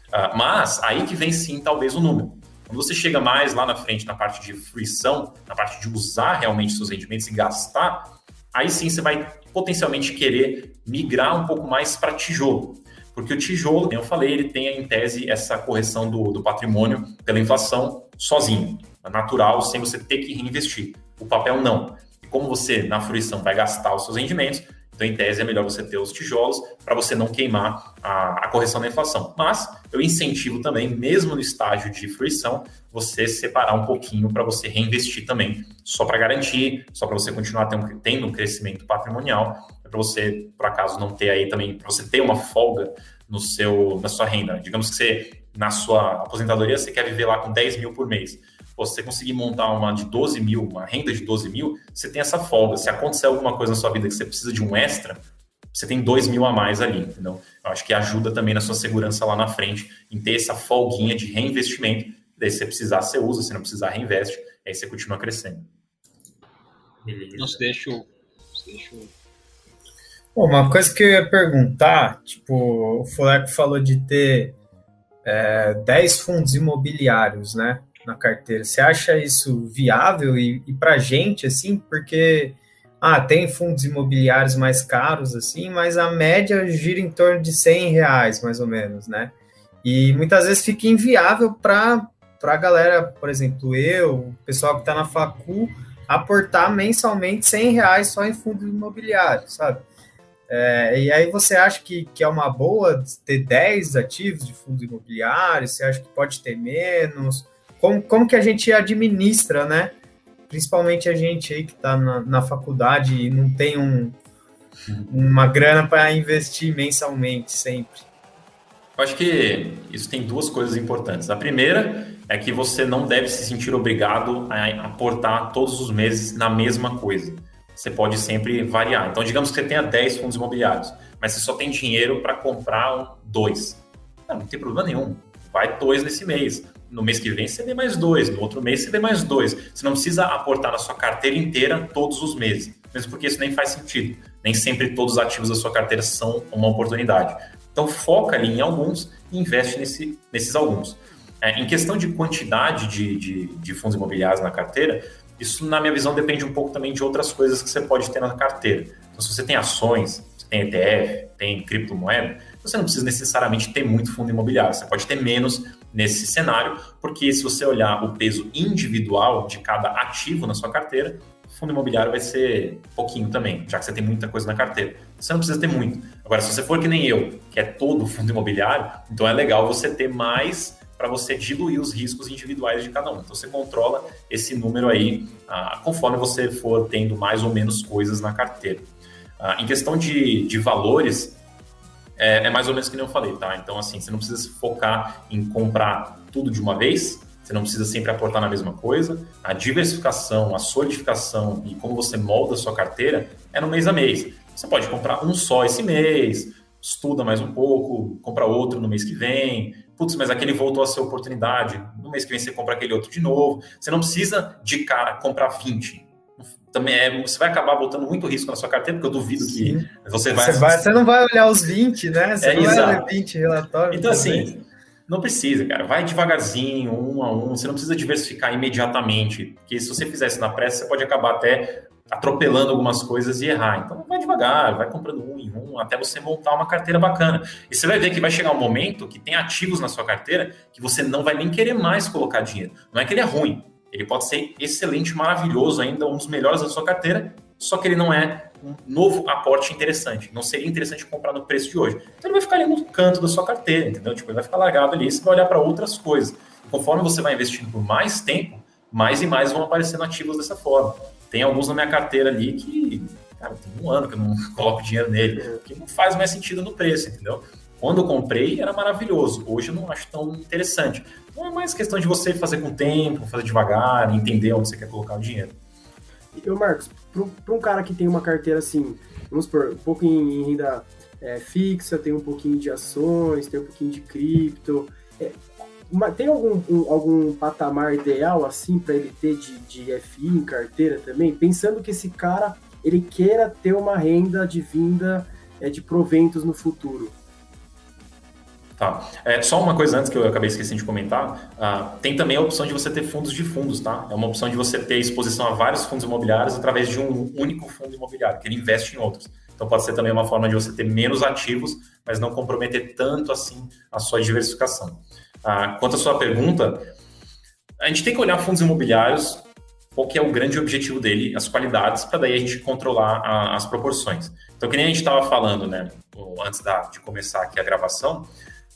[SPEAKER 6] Uh, mas aí que vem sim, talvez, o número. Quando você chega mais lá na frente, na parte de fruição, na parte de usar realmente seus rendimentos e gastar, aí sim você vai potencialmente querer migrar um pouco mais para tijolo. Porque o tijolo, como eu falei, ele tem em tese essa correção do, do patrimônio pela inflação sozinho, natural, sem você ter que reinvestir. O papel não. E como você, na fruição, vai gastar os seus rendimentos, então, em tese, é melhor você ter os tijolos para você não queimar a, a, correção da inflação. Mas eu incentivo também, mesmo no estágio de fruição, você separar um pouquinho para você reinvestir também, só para garantir, só para você continuar tendo, tendo um crescimento patrimonial, é para você, por acaso, não ter aí também, para você ter uma folga no seu, na sua renda. Digamos que você, na sua aposentadoria, você quer viver lá com 10 mil por mês você conseguir montar uma de 12 mil, uma renda de 12 mil, você tem essa folga. Se acontecer alguma coisa na sua vida que você precisa de um extra, você tem 2 mil a mais ali, entendeu? Eu acho que ajuda também na sua segurança lá na frente, em ter essa folguinha de reinvestimento. Daí, se você precisar, você usa, se não precisar, reinveste, aí você continua crescendo.
[SPEAKER 4] Beleza. Não se deixa.
[SPEAKER 1] Bom, uma coisa que eu ia perguntar, tipo, o Fuleco falou de ter é, 10 fundos imobiliários, né? Na carteira. Você acha isso viável e, e para gente assim, porque ah, tem fundos imobiliários mais caros assim, mas a média gira em torno de 100 reais mais ou menos, né? E muitas vezes fica inviável para a galera, por exemplo, eu, o pessoal que está na facu, aportar mensalmente 100 reais só em fundo imobiliário, sabe? É, e aí você acha que, que é uma boa ter 10 ativos de fundo imobiliário? Você acha que pode ter menos? Como, como que a gente administra, né? Principalmente a gente aí que está na, na faculdade e não tem um, uma grana para investir mensalmente, sempre.
[SPEAKER 6] Eu acho que isso tem duas coisas importantes. A primeira é que você não deve se sentir obrigado a aportar todos os meses na mesma coisa. Você pode sempre variar. Então, digamos que você tenha 10 fundos imobiliários, mas você só tem dinheiro para comprar dois. Não, não tem problema nenhum. Vai dois nesse mês. No mês que vem você vê mais dois, no outro mês você vê mais dois. Você não precisa aportar na sua carteira inteira todos os meses, mesmo porque isso nem faz sentido. Nem sempre todos os ativos da sua carteira são uma oportunidade. Então foca ali em alguns e investe nesse, nesses alguns. É, em questão de quantidade de, de, de, fundos imobiliários na carteira, isso, na minha visão, depende um pouco também de outras coisas que você pode ter na carteira. Então, se você tem ações, você tem ETF, tem criptomoeda, você não precisa necessariamente ter muito fundo imobiliário. Você pode ter menos nesse cenário, porque se você olhar o peso individual de cada ativo na sua carteira, fundo imobiliário vai ser pouquinho também, já que você tem muita coisa na carteira. Você não precisa ter muito. Agora, se você for que nem eu, que é todo fundo imobiliário, então é legal você ter mais para você diluir os riscos individuais de cada um. Então você controla esse número aí ah, conforme você for tendo mais ou menos coisas na carteira. Ah, em questão de, de valores, é, é, mais ou menos que nem eu falei, tá? Então, assim, você não precisa focar em comprar tudo de uma vez, você não precisa sempre aportar na mesma coisa. A diversificação, a solidificação e como você molda a sua carteira é no mês a mês. Você pode comprar um só esse mês, estuda mais um pouco, compra outro no mês que vem. Putz, mas aquele voltou a ser oportunidade. No mês que vem você compra aquele outro de novo. Você não precisa de cara comprar 20 também é, você vai acabar botando muito risco na sua carteira, porque eu duvido Sim. que você vai,
[SPEAKER 1] você vai. Você não vai olhar os 20, né? Você é, não vai olhar 20 relatórios.
[SPEAKER 6] Então, assim, não precisa, cara. Vai devagarzinho, um a um. Você não precisa diversificar imediatamente, porque se você fizer isso na pressa, você pode acabar até atropelando algumas coisas e errar. Então, vai devagar, vai comprando um em um, até você montar uma carteira bacana. E você vai ver que vai chegar um momento que tem ativos na sua carteira que você não vai nem querer mais colocar dinheiro. Não é que ele é ruim, ele pode ser excelente, maravilhoso ainda, um dos melhores da sua carteira, só que ele não é um novo aporte interessante. Não seria interessante comprar no preço de hoje. Então ele vai ficar ali no canto da sua carteira, entendeu? Tipo, ele vai ficar largado ali, você vai olhar para outras coisas. E conforme você vai investindo por mais tempo, mais e mais vão aparecendo ativos dessa forma. Tem alguns na minha carteira ali que, cara, tem um ano que eu não coloco dinheiro nele, porque não faz mais sentido no preço, entendeu? Quando eu comprei era maravilhoso, hoje eu não acho tão interessante. Então é mais questão de você fazer com tempo, fazer devagar, entender onde você quer colocar o dinheiro.
[SPEAKER 2] E, Marcos, para um cara que tem uma carteira assim, vamos supor, um pouco em renda é, fixa, tem um pouquinho de ações, tem um pouquinho de cripto, é, tem algum, um, algum patamar ideal assim para ele ter de, de FI em carteira também? Pensando que esse cara ele queira ter uma renda de vinda é, de proventos no futuro.
[SPEAKER 6] Tá. É, só uma coisa antes que eu acabei esquecendo de comentar, uh, tem também a opção de você ter fundos de fundos, tá? É uma opção de você ter exposição a vários fundos imobiliários através de um único fundo imobiliário, que ele investe em outros. Então pode ser também uma forma de você ter menos ativos, mas não comprometer tanto assim a sua diversificação. Uh, quanto à sua pergunta, a gente tem que olhar fundos imobiliários, qual que é o grande objetivo dele, as qualidades, para daí a gente controlar a, as proporções. Então, que nem a gente estava falando, né, antes da, de começar aqui a gravação,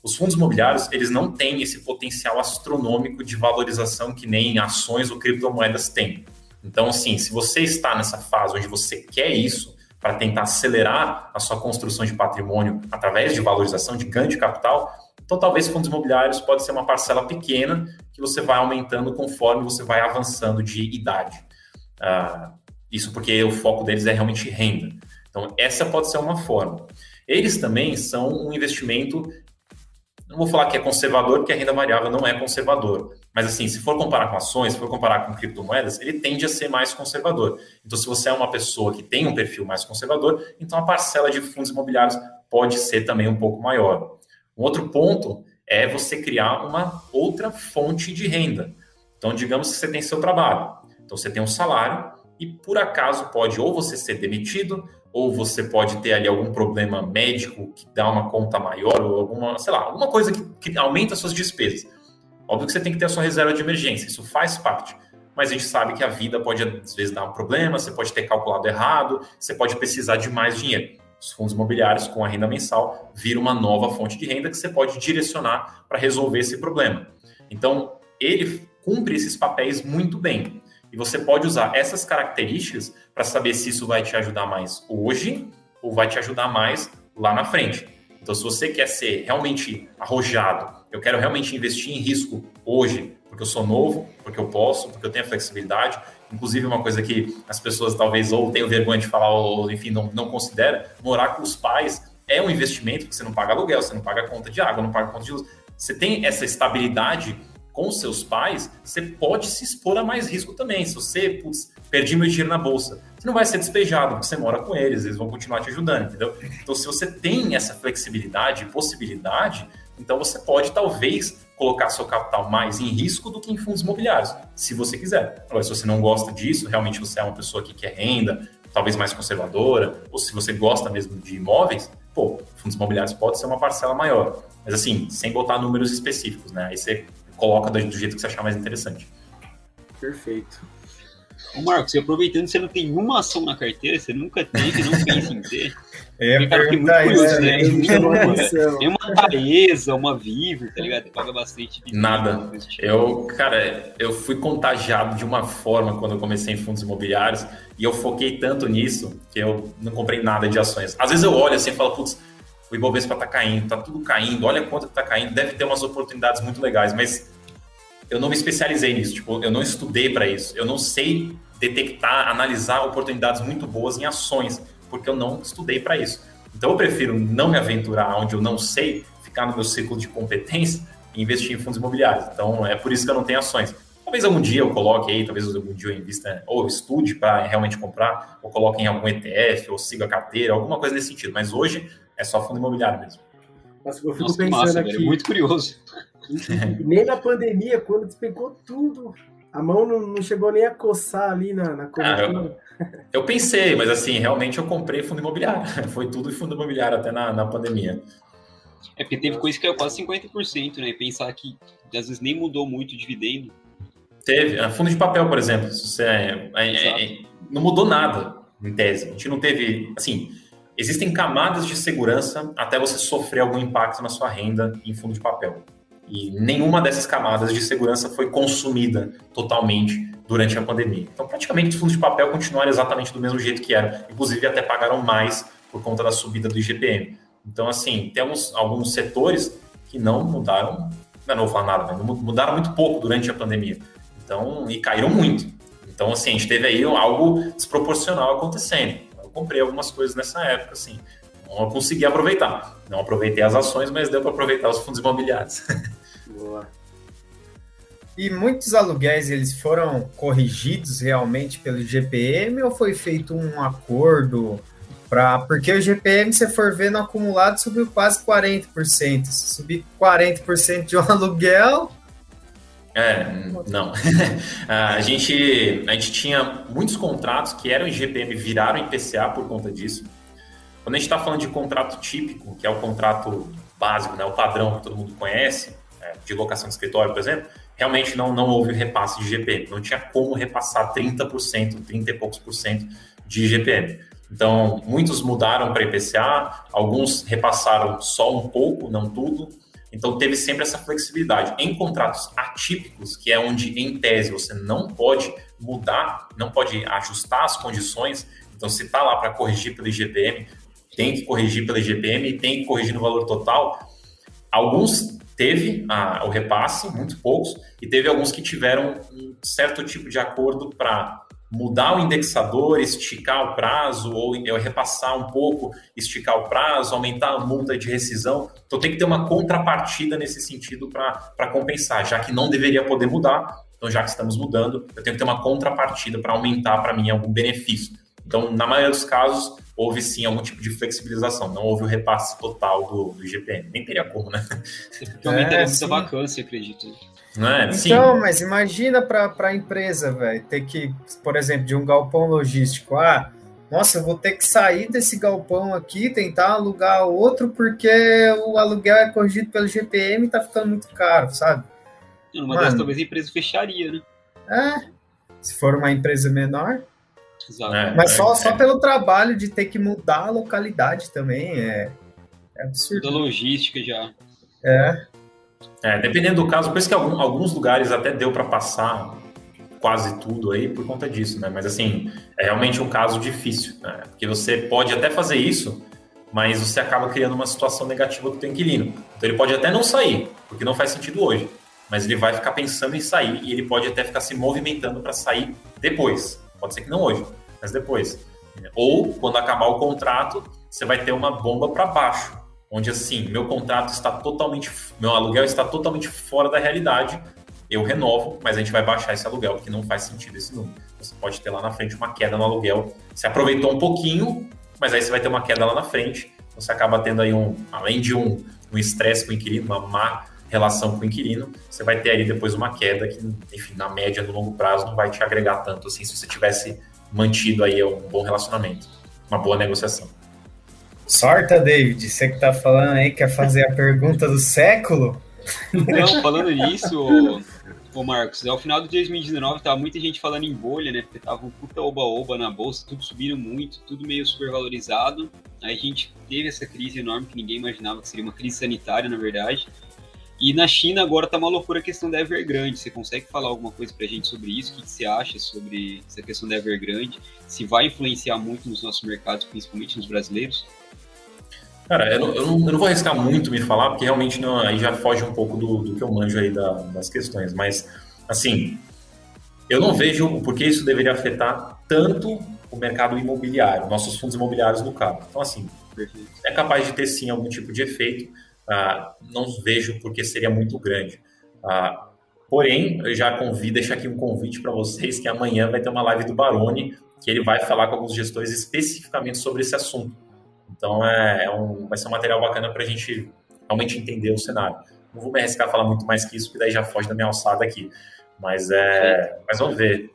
[SPEAKER 6] os fundos imobiliários, eles não têm esse potencial astronômico de valorização que nem ações ou criptomoedas têm. Então, assim, se você está nessa fase onde você quer isso para tentar acelerar a sua construção de patrimônio através de valorização, de ganho de capital, então talvez fundos imobiliários pode ser uma parcela pequena que você vai aumentando conforme você vai avançando de idade. Uh, isso porque o foco deles é realmente renda. Então, essa pode ser uma forma. Eles também são um investimento não vou falar que é conservador, porque a renda variável não é conservador. Mas assim, se for comparar com ações, se for comparar com criptomoedas, ele tende a ser mais conservador. Então, se você é uma pessoa que tem um perfil mais conservador, então a parcela de fundos imobiliários pode ser também um pouco maior. Um outro ponto é você criar uma outra fonte de renda. Então, digamos que você tem seu trabalho. Então, você tem um salário e, por acaso, pode ou você ser demitido ou você pode ter ali algum problema médico que dá uma conta maior, ou alguma, sei lá, alguma coisa que, que aumenta as suas despesas. Óbvio que você tem que ter a sua reserva de emergência, isso faz parte. Mas a gente sabe que a vida pode, às vezes, dar um problema, você pode ter calculado errado, você pode precisar de mais dinheiro. Os fundos imobiliários, com a renda mensal, viram uma nova fonte de renda que você pode direcionar para resolver esse problema. Então, ele cumpre esses papéis muito bem. E você pode usar essas características para saber se isso vai te ajudar mais hoje ou vai te ajudar mais lá na frente. Então, se você quer ser realmente arrojado, eu quero realmente investir em risco hoje, porque eu sou novo, porque eu posso, porque eu tenho flexibilidade. Inclusive, uma coisa que as pessoas talvez ou tenham vergonha de falar, ou enfim, não, não considera, morar com os pais é um investimento, porque você não paga aluguel, você não paga conta de água, não paga conta de luz. Você tem essa estabilidade com seus pais, você pode se expor a mais risco também. Se você, putz, perdi meu dinheiro na bolsa, você não vai ser despejado, porque você mora com eles, eles vão continuar te ajudando, entendeu? Então, se você tem essa flexibilidade e possibilidade, então você pode talvez colocar seu capital mais em risco do que em fundos imobiliários, se você quiser. Agora, se você não gosta disso, realmente você é uma pessoa que quer renda, talvez mais conservadora, ou se você gosta mesmo de imóveis, pô, fundos imobiliários pode ser uma parcela maior. Mas assim, sem botar números específicos, né? Aí você coloca do jeito que você achar mais interessante.
[SPEAKER 2] Perfeito.
[SPEAKER 4] Ô Marcos, e aproveitando que você não tem uma ação na carteira, você nunca teve, não pensa em ter.
[SPEAKER 1] É,
[SPEAKER 4] Porque, cara, fiquei muito curioso, né?
[SPEAKER 1] né?
[SPEAKER 4] Tem uma Taesa, uma Viver, tá ligado? Você paga bastante. de-
[SPEAKER 6] Nada.
[SPEAKER 4] tipo.
[SPEAKER 6] Eu, cara, eu fui contagiado de uma forma quando eu comecei em fundos imobiliários e eu foquei tanto nisso que eu não comprei nada de ações. Às vezes eu olho assim e falo, putz, o Ibovespa tá caindo, tá tudo caindo, olha quanto que tá caindo, deve ter umas oportunidades muito legais, mas eu não me especializei nisso, tipo, eu não estudei para isso, eu não sei detectar, analisar oportunidades muito boas em ações, porque eu não estudei para isso. Então eu prefiro não me aventurar onde eu não sei, ficar no meu ciclo de competência e investir em fundos imobiliários. Então é por isso que eu não tenho ações. Talvez algum dia eu coloque aí, talvez algum dia eu invista ou estude para realmente comprar, ou coloque em algum ETF, ou siga a carteira, alguma coisa nesse sentido. Mas hoje é só fundo imobiliário mesmo.
[SPEAKER 2] Nossa, eu fico
[SPEAKER 4] Nossa,
[SPEAKER 2] pensando
[SPEAKER 4] massa,
[SPEAKER 2] aqui.
[SPEAKER 4] velho. Muito curioso.
[SPEAKER 2] Nem na pandemia, quando despencou tudo, a mão não, não chegou nem a coçar ali na, na corretora.
[SPEAKER 6] Eu pensei, mas assim, realmente eu comprei fundo imobiliário. Foi tudo em fundo imobiliário até na, na pandemia.
[SPEAKER 4] É porque teve coisa que caiu quase 50%, né? E pensar que às vezes nem mudou muito o dividendo.
[SPEAKER 6] Teve. ah, Fundo de papel, por exemplo. Se você, é- é- é- não mudou nada, em tese. A gente não teve. Assim, existem camadas de segurança até você sofrer algum impacto na sua renda em fundo de papel. E nenhuma dessas camadas de segurança foi consumida totalmente durante a pandemia. Então, praticamente, os fundos de papel continuaram exatamente do mesmo jeito que eram. Inclusive, até pagaram mais por conta da subida do IGPM. Então, assim, temos alguns setores que não mudaram, não vou falar nada, mudaram muito pouco durante a pandemia. Então, e caíram muito. Então, assim, a gente teve aí algo desproporcional acontecendo. Eu comprei algumas coisas nessa época, assim. Não consegui aproveitar. Não aproveitei as ações, mas deu para aproveitar os fundos imobiliários.
[SPEAKER 2] Boa.
[SPEAKER 1] E muitos aluguéis eles foram corrigidos realmente pelo GPM ou foi feito um acordo para porque o GPM se for ver no acumulado subiu quase 40%. Se subir 40% de um aluguel,
[SPEAKER 6] É, não. a, gente, a gente tinha muitos contratos que eram IGPM, viraram IPCA por conta disso. Quando a gente está falando de contrato típico, que é o contrato básico, né, o padrão que todo mundo conhece, é, de locação de escritório, por exemplo, realmente não, não houve repasse de IGPM. Não tinha como repassar 30%, 30 e poucos por cento de IGPM. Então, muitos mudaram para IPCA, alguns repassaram só um pouco, não tudo. Então, teve sempre essa flexibilidade. Em contratos atípicos, que é onde, em tese, você não pode mudar, não pode ajustar as condições. Então, se está lá para corrigir pelo IGPM, tem que corrigir pelo IGPM e tem que corrigir no valor total. Alguns teve ah, o repasse, muito poucos, e teve alguns que tiveram um certo tipo de acordo para mudar o indexador, esticar o prazo, ou repassar um pouco, esticar o prazo, aumentar a multa de rescisão. Então tem que ter uma contrapartida nesse sentido para compensar, já que não deveria poder mudar. Então, já que estamos mudando, eu tenho que ter uma contrapartida para aumentar para mim algum benefício. Então, na maioria dos casos, houve sim algum tipo de flexibilização, não houve o repasse total do, do IGPM. Nem teria como, né?
[SPEAKER 4] Aumentaria
[SPEAKER 1] É,
[SPEAKER 4] muita
[SPEAKER 1] sim.
[SPEAKER 4] vacância, acredito.
[SPEAKER 6] Não é? Sim.
[SPEAKER 1] Então, mas imagina para a empresa, velho, ter que, por exemplo, de um galpão logístico, ah, nossa, eu vou ter que sair desse galpão aqui, tentar alugar outro, porque o aluguel é corrigido pelo GPM e tá ficando muito caro, sabe?
[SPEAKER 4] Numa
[SPEAKER 1] Mano.
[SPEAKER 4] dessas, talvez a empresa fecharia, né?
[SPEAKER 1] É, se for uma empresa menor.
[SPEAKER 4] Exato.
[SPEAKER 6] É,
[SPEAKER 1] Mas
[SPEAKER 6] é,
[SPEAKER 1] só,
[SPEAKER 6] é.
[SPEAKER 1] só pelo trabalho de ter que mudar a localidade também, é, é
[SPEAKER 4] Da
[SPEAKER 1] absurdo.
[SPEAKER 4] logística já.
[SPEAKER 1] É,
[SPEAKER 6] É, dependendo do caso, por isso que algum- alguns lugares até deu para passar quase tudo aí por conta disso, né? Mas assim, é realmente um caso difícil, né? Porque você pode até fazer isso, mas você acaba criando uma situação negativa com o inquilino. Então ele pode até não sair, porque não faz sentido hoje, mas ele vai ficar pensando em sair e ele pode até ficar se movimentando para sair depois. Pode ser que não hoje, mas depois. Ou quando acabar o contrato, você vai ter uma bomba para baixo, onde assim, meu contrato está totalmente, meu aluguel está totalmente fora da realidade. Eu renovo, mas a gente vai baixar esse aluguel, porque não faz sentido esse número. Você pode ter lá na frente uma queda no aluguel. Você aproveitou um pouquinho, mas aí você vai ter uma queda lá na frente. Você acaba tendo aí um, além de um estresse um com o inquilino, uma má relação com o inquilino, você vai ter aí depois uma queda que, enfim, na média, no longo prazo, não vai te agregar tanto assim se você tivesse mantido aí um bom relacionamento, uma boa negociação.
[SPEAKER 1] Sorta, David, você que tá falando aí, quer fazer a pergunta do século?
[SPEAKER 4] Não, falando nisso, ô, Marcos, ao final de 2019 tava muita gente falando em bolha, né? Porque tava um puta oba-oba na bolsa, tudo subindo muito, tudo meio supervalorizado. Aí a gente teve essa crise enorme que ninguém imaginava que seria uma crise sanitária, na verdade. E na China agora tá uma loucura a questão da Evergrande. Você consegue falar alguma coisa pra gente sobre isso? O que, que você acha sobre essa questão da Evergrande? Se vai influenciar muito nos nossos mercados, principalmente nos brasileiros?
[SPEAKER 6] Cara, eu não, eu não, eu não vou arriscar muito me falar, porque realmente não, aí já foge um pouco do, do que eu manjo aí da, das questões. Mas, assim, eu não vejo por que isso deveria afetar tanto o mercado imobiliário, nossos fundos imobiliários no caso. Então, assim, é capaz de ter sim algum tipo de efeito ah, não vejo porque seria muito grande. Ah, porém, eu já convido, deixo aqui um convite para vocês que amanhã vai ter uma live do Baroni, que ele vai falar com alguns gestores especificamente sobre esse assunto. Então, é, é um, vai ser um material bacana para a gente realmente entender o cenário. Não vou me arriscar a falar muito mais que isso, porque daí já foge da minha alçada aqui. Mas, é, mas vamos ver.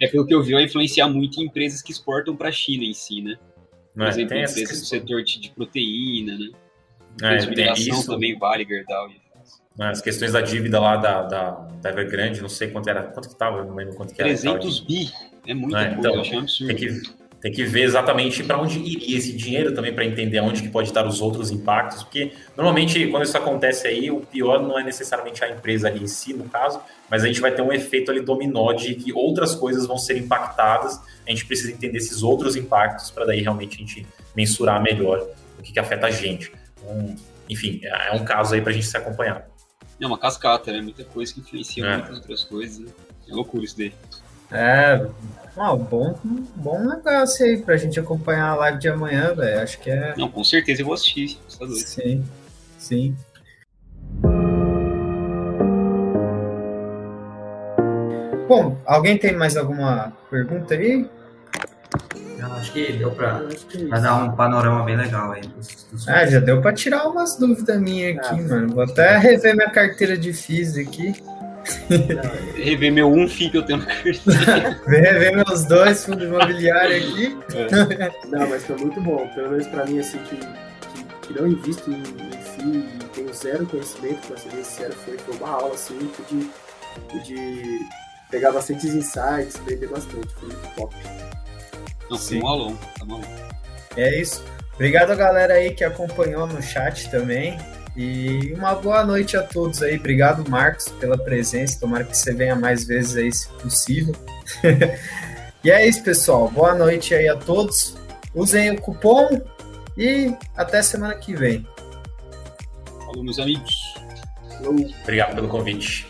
[SPEAKER 4] É pelo que eu vi, vai influenciar muito em empresas que exportam para a China em si, né? Por é, exemplo, empresas do setor de proteína, né? É, tem isso. também vale Gerdau.
[SPEAKER 6] Né, as questões da dívida lá da, da, da Evergrande, não sei quanto era, quanto que estava, não lembro quanto que
[SPEAKER 4] 300 era. 300 bi, é muito é, então, eu achei um absurdo.
[SPEAKER 6] Tem que, tem que ver exatamente para onde iria esse dinheiro também para entender onde que pode estar os outros impactos, porque normalmente quando isso acontece aí, o pior não é necessariamente a empresa ali em si, no caso, mas a gente vai ter um efeito ali dominó de que outras coisas vão ser impactadas, a gente precisa entender esses outros impactos para daí realmente a gente mensurar melhor o que, que afeta a gente. Então, enfim, é um caso aí para a gente se acompanhar.
[SPEAKER 4] É uma cascata, né? Muita coisa que influencia é. muitas outras coisas. Né? É loucura isso daí.
[SPEAKER 1] É, ah, bom, bom negócio aí pra gente acompanhar a live de amanhã, velho. Acho que é.
[SPEAKER 4] Não, com certeza eu vou assistir.
[SPEAKER 1] Tá sim, sim. Bom, alguém tem mais alguma pergunta aí?
[SPEAKER 3] Eu acho que deu para dar um panorama bem legal aí. Dos,
[SPEAKER 1] dos ah, já deu para tirar umas dúvidas minhas aqui, ah, mano. Vou até rever minha carteira de FIIs aqui.
[SPEAKER 4] Rever meu um FII que eu tenho na carteira.
[SPEAKER 1] rever meus dois fundos imobiliários aqui.
[SPEAKER 2] É. Não, mas foi muito bom. Pelo menos para mim, assim, que, que, que não invisto em, em FII e tenho zero conhecimento, para ser bem sincero, foi, foi uma aula, assim, de, de pegar bastantes insights, aprender bastante. Foi muito top.
[SPEAKER 4] Não, Sim. um alô, tá maluco.
[SPEAKER 1] É isso. Obrigado a galera aí que acompanhou no chat também. E uma boa noite a todos aí. Obrigado, Marcos, pela presença. Tomara que você venha mais vezes aí, se possível. e é isso, pessoal. Boa noite aí a todos. Usem o cupom e até semana que vem.
[SPEAKER 4] Falou, meus amigos.
[SPEAKER 6] Obrigado pelo convite.